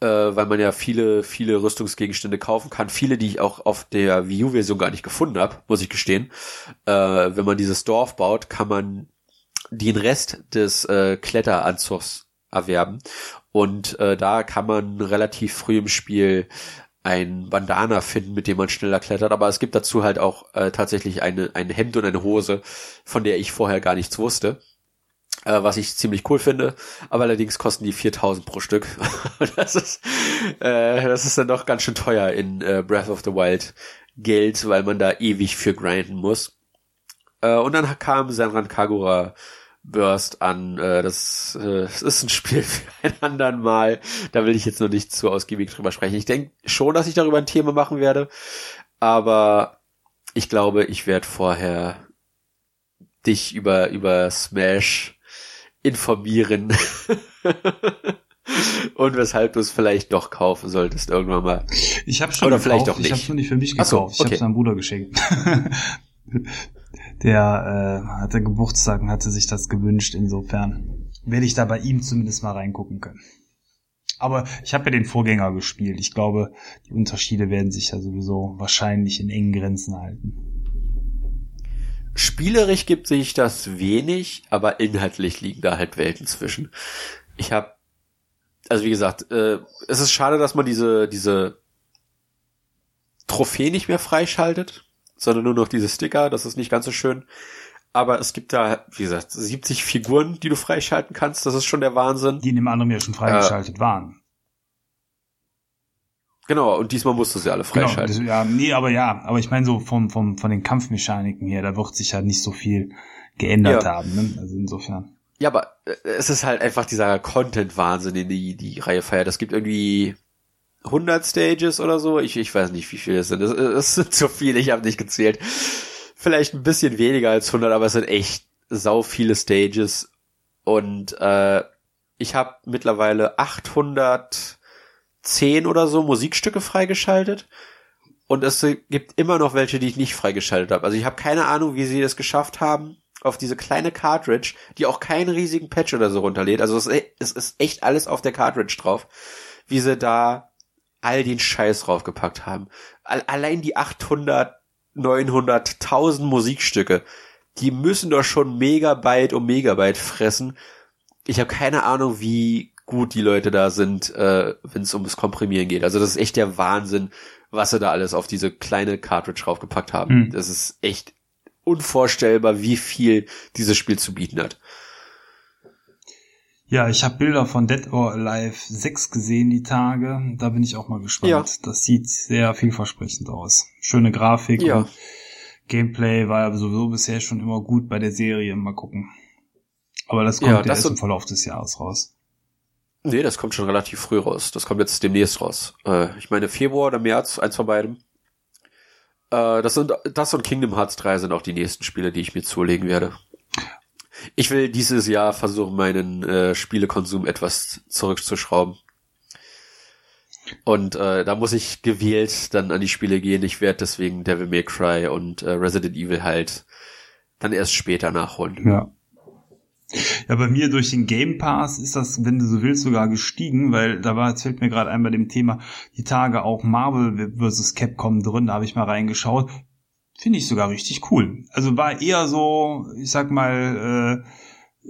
äh, weil man ja viele, viele Rüstungsgegenstände kaufen kann. Viele, die ich auch auf der Wii U-Version gar nicht gefunden habe, muss ich gestehen. Äh, wenn man dieses Dorf baut, kann man den Rest des äh, Kletteranzugs erwerben. Und äh, da kann man relativ früh im Spiel ein Bandana finden, mit dem man schneller klettert. Aber es gibt dazu halt auch äh, tatsächlich eine, ein Hemd und eine Hose, von der ich vorher gar nichts wusste äh, was ich ziemlich cool finde. Aber allerdings kosten die 4000 pro Stück. das ist, äh, das ist dann doch ganz schön teuer in äh, Breath of the Wild Geld, weil man da ewig für grinden muss. Äh, und dann kam Senran Kagura Burst an. Äh, das, äh, das ist ein Spiel für ein anderen Mal. Da will ich jetzt noch nicht zu ausgiebig drüber sprechen. Ich denke schon, dass ich darüber ein Thema machen werde. Aber ich glaube, ich werde vorher dich über, über Smash informieren. und weshalb du es vielleicht doch kaufen solltest irgendwann mal. Ich habe schon Oder gekauft. vielleicht auch nicht. Ich habe es nur nicht für mich gekauft. So, okay. Ich habe es meinem Bruder geschenkt. Der äh, hatte Geburtstag und hatte sich das gewünscht. Insofern werde ich da bei ihm zumindest mal reingucken können. Aber ich habe ja den Vorgänger gespielt. Ich glaube, die Unterschiede werden sich ja sowieso wahrscheinlich in engen Grenzen halten. Spielerisch gibt sich das wenig, aber inhaltlich liegen da halt Welten zwischen. Ich habe, also wie gesagt, äh, es ist schade, dass man diese diese Trophäe nicht mehr freischaltet, sondern nur noch diese Sticker. Das ist nicht ganz so schön. Aber es gibt da, wie gesagt, 70 Figuren, die du freischalten kannst. Das ist schon der Wahnsinn. Die in dem anderen ja schon freigeschaltet äh, waren. Genau, und diesmal musst du sie alle Genau, freischalten. das, ja, nee, aber ja, aber ich meine so vom, vom, von den Kampfmechaniken her, da wird sich ja nicht so viel geändert Ja. haben, ne? Also insofern. Ja, aber äh, es ist halt einfach dieser Content-Wahnsinn, den die, die Reihe feiert. Es gibt irgendwie 100 Stages oder so. Ich, ich weiß nicht, wie viele es sind. Es, es sind zu viele, ich habe nicht gezählt. Vielleicht ein bisschen weniger als 100, aber es sind echt sau viele Stages. Und äh, ich habe mittlerweile 810 oder so Musikstücke freigeschaltet. Und es gibt immer noch welche, die ich nicht freigeschaltet habe. Also ich habe keine Ahnung, wie sie das geschafft haben, auf diese kleine Cartridge, die auch keinen riesigen Patch oder so runterlädt. Also es ist, ist echt alles auf der Cartridge drauf, wie sie da all den Scheiß draufgepackt haben. Al- Allein die 800, 900, 1000 Musikstücke, die müssen doch schon Megabyte um Megabyte fressen. Ich habe keine Ahnung, wie gut die Leute da sind, äh, wenn es ums Komprimieren geht. Also das ist echt der Wahnsinn, was sie da alles auf diese kleine Cartridge draufgepackt haben. Hm. Das ist echt unvorstellbar, wie viel dieses Spiel zu bieten hat. Ja, ich habe Bilder von Dead or Alive 6 gesehen die Tage. Da bin ich auch mal gespannt. Ja. Das sieht sehr vielversprechend aus. Schöne Grafik. Ja. Gameplay war sowieso bisher schon immer gut bei der Serie. Mal gucken. Aber das kommt ja, das erst im Verlauf des Jahres raus. Nee, das kommt schon relativ früh raus. Das kommt jetzt demnächst raus. Äh, ich meine Februar oder März, eins von beiden. Äh, das, sind, das und Kingdom Hearts 3 sind auch die nächsten Spiele, die ich mir zulegen werde. Ich will dieses Jahr versuchen, meinen äh, Spielekonsum etwas zurückzuschrauben. Und äh, da muss ich gewählt dann an die Spiele gehen. Ich werde deswegen Devil May Cry und äh, Resident Evil halt dann erst später nachholen. Ja. Ja, bei mir durch den Game Pass ist das, wenn du so willst, sogar gestiegen, weil da war, jetzt fällt mir gerade ein bei dem Thema, die Tage auch Marvel vs. Capcom drin, da habe ich mal reingeschaut. Finde ich sogar richtig cool. Also war eher so, ich sag mal, äh,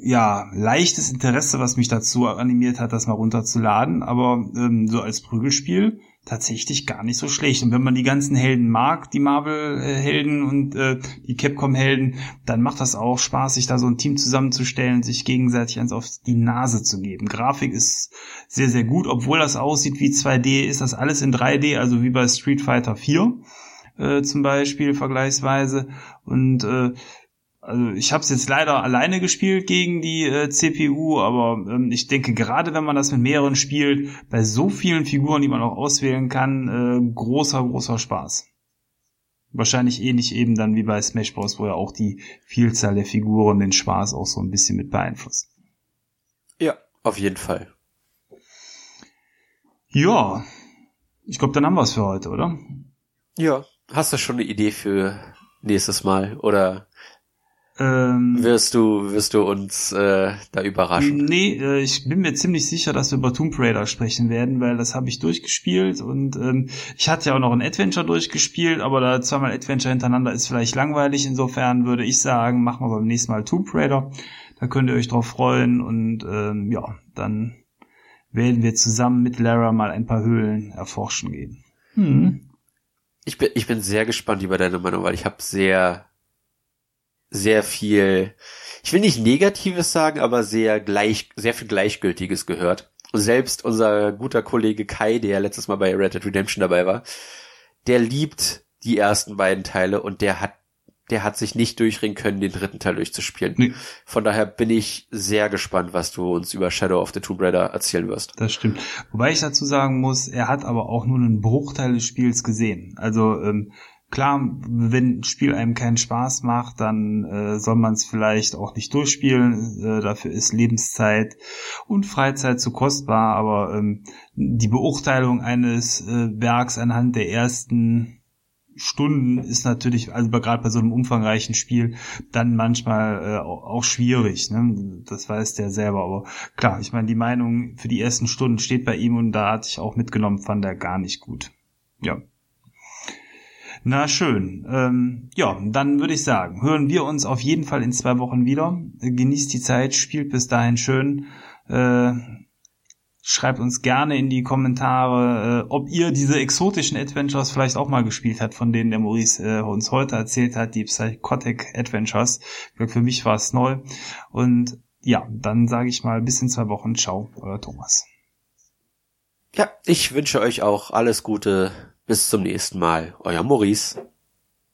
ja, leichtes Interesse, was mich dazu animiert hat, das mal runterzuladen, aber ähm, so als Prügelspiel tatsächlich gar nicht so schlecht. Und wenn man die ganzen Helden mag, die Marvel-Helden und äh, die Capcom-Helden, dann macht das auch Spaß, sich da so ein Team zusammenzustellen, sich gegenseitig eins auf die Nase zu geben. Grafik ist sehr, sehr gut, obwohl das aussieht wie 2D, ist das alles in 3D, also wie bei Street Fighter 4 äh, zum Beispiel vergleichsweise. Und äh, also ich habe es jetzt leider alleine gespielt gegen die äh, CPU, aber ähm, ich denke gerade, wenn man das mit mehreren spielt, bei so vielen Figuren, die man auch auswählen kann, äh, großer, großer Spaß. Wahrscheinlich ähnlich eben dann wie bei Smash Bros., wo ja auch die Vielzahl der Figuren den Spaß auch so ein bisschen mit beeinflusst. Ja, auf jeden Fall. Ja, ich glaube, dann haben wir es für heute, oder? Ja, hast du schon eine Idee für nächstes Mal oder ähm, wirst du, wirst du uns äh, da überraschen? Nee, äh, ich bin mir ziemlich sicher, dass wir über Tomb Raider sprechen werden, weil das habe ich durchgespielt und ähm, ich hatte ja auch noch ein Adventure durchgespielt, aber da zweimal Adventure hintereinander ist vielleicht langweilig. Insofern würde ich sagen, machen wir beim nächsten Mal Tomb Raider. Da könnt ihr euch drauf freuen und ähm, ja, dann werden wir zusammen mit Lara mal ein paar Höhlen erforschen gehen. Hm. Ich bin, ich bin sehr gespannt über deine Meinung, weil ich habe sehr sehr viel, ich will nicht Negatives sagen, aber sehr gleich, sehr viel Gleichgültiges gehört. Selbst unser guter Kollege Kai, der letztes Mal bei Red Dead Redemption dabei war, der liebt die ersten beiden Teile und der hat der hat sich nicht durchringen können, den dritten Teil durchzuspielen. Nee. Von daher bin ich sehr gespannt, was du uns über Shadow of the Tomb Raider erzählen wirst. Das stimmt. Wobei ich dazu sagen muss, er hat aber auch nur einen Bruchteil des Spiels gesehen. Also ähm, Klar, wenn ein Spiel einem keinen Spaß macht, dann äh, soll man es vielleicht auch nicht durchspielen. Äh, dafür ist Lebenszeit und Freizeit zu kostbar. Aber ähm, die Beurteilung eines äh, Werks anhand der ersten Stunden ist natürlich, also gerade bei so einem umfangreichen Spiel, dann manchmal äh, auch schwierig. Ne? Das weiß der selber. Aber klar, ich meine, die Meinung für die ersten Stunden steht bei ihm und da hatte ich auch mitgenommen, fand er gar nicht gut. Ja. Na schön. Ähm, ja, dann würde ich sagen, hören wir uns auf jeden Fall in zwei Wochen wieder. Genießt die Zeit, spielt bis dahin schön. Äh, schreibt uns gerne in die Kommentare, äh, ob ihr diese exotischen Adventures vielleicht auch mal gespielt habt, von denen der Maurice äh, uns heute erzählt hat, die Psychotic Adventures. Für mich war es neu. Und ja, dann sage ich mal bis in zwei Wochen. Ciao, euer Thomas. Ja, ich wünsche euch auch alles Gute bis zum nächsten Mal. Euer Maurice.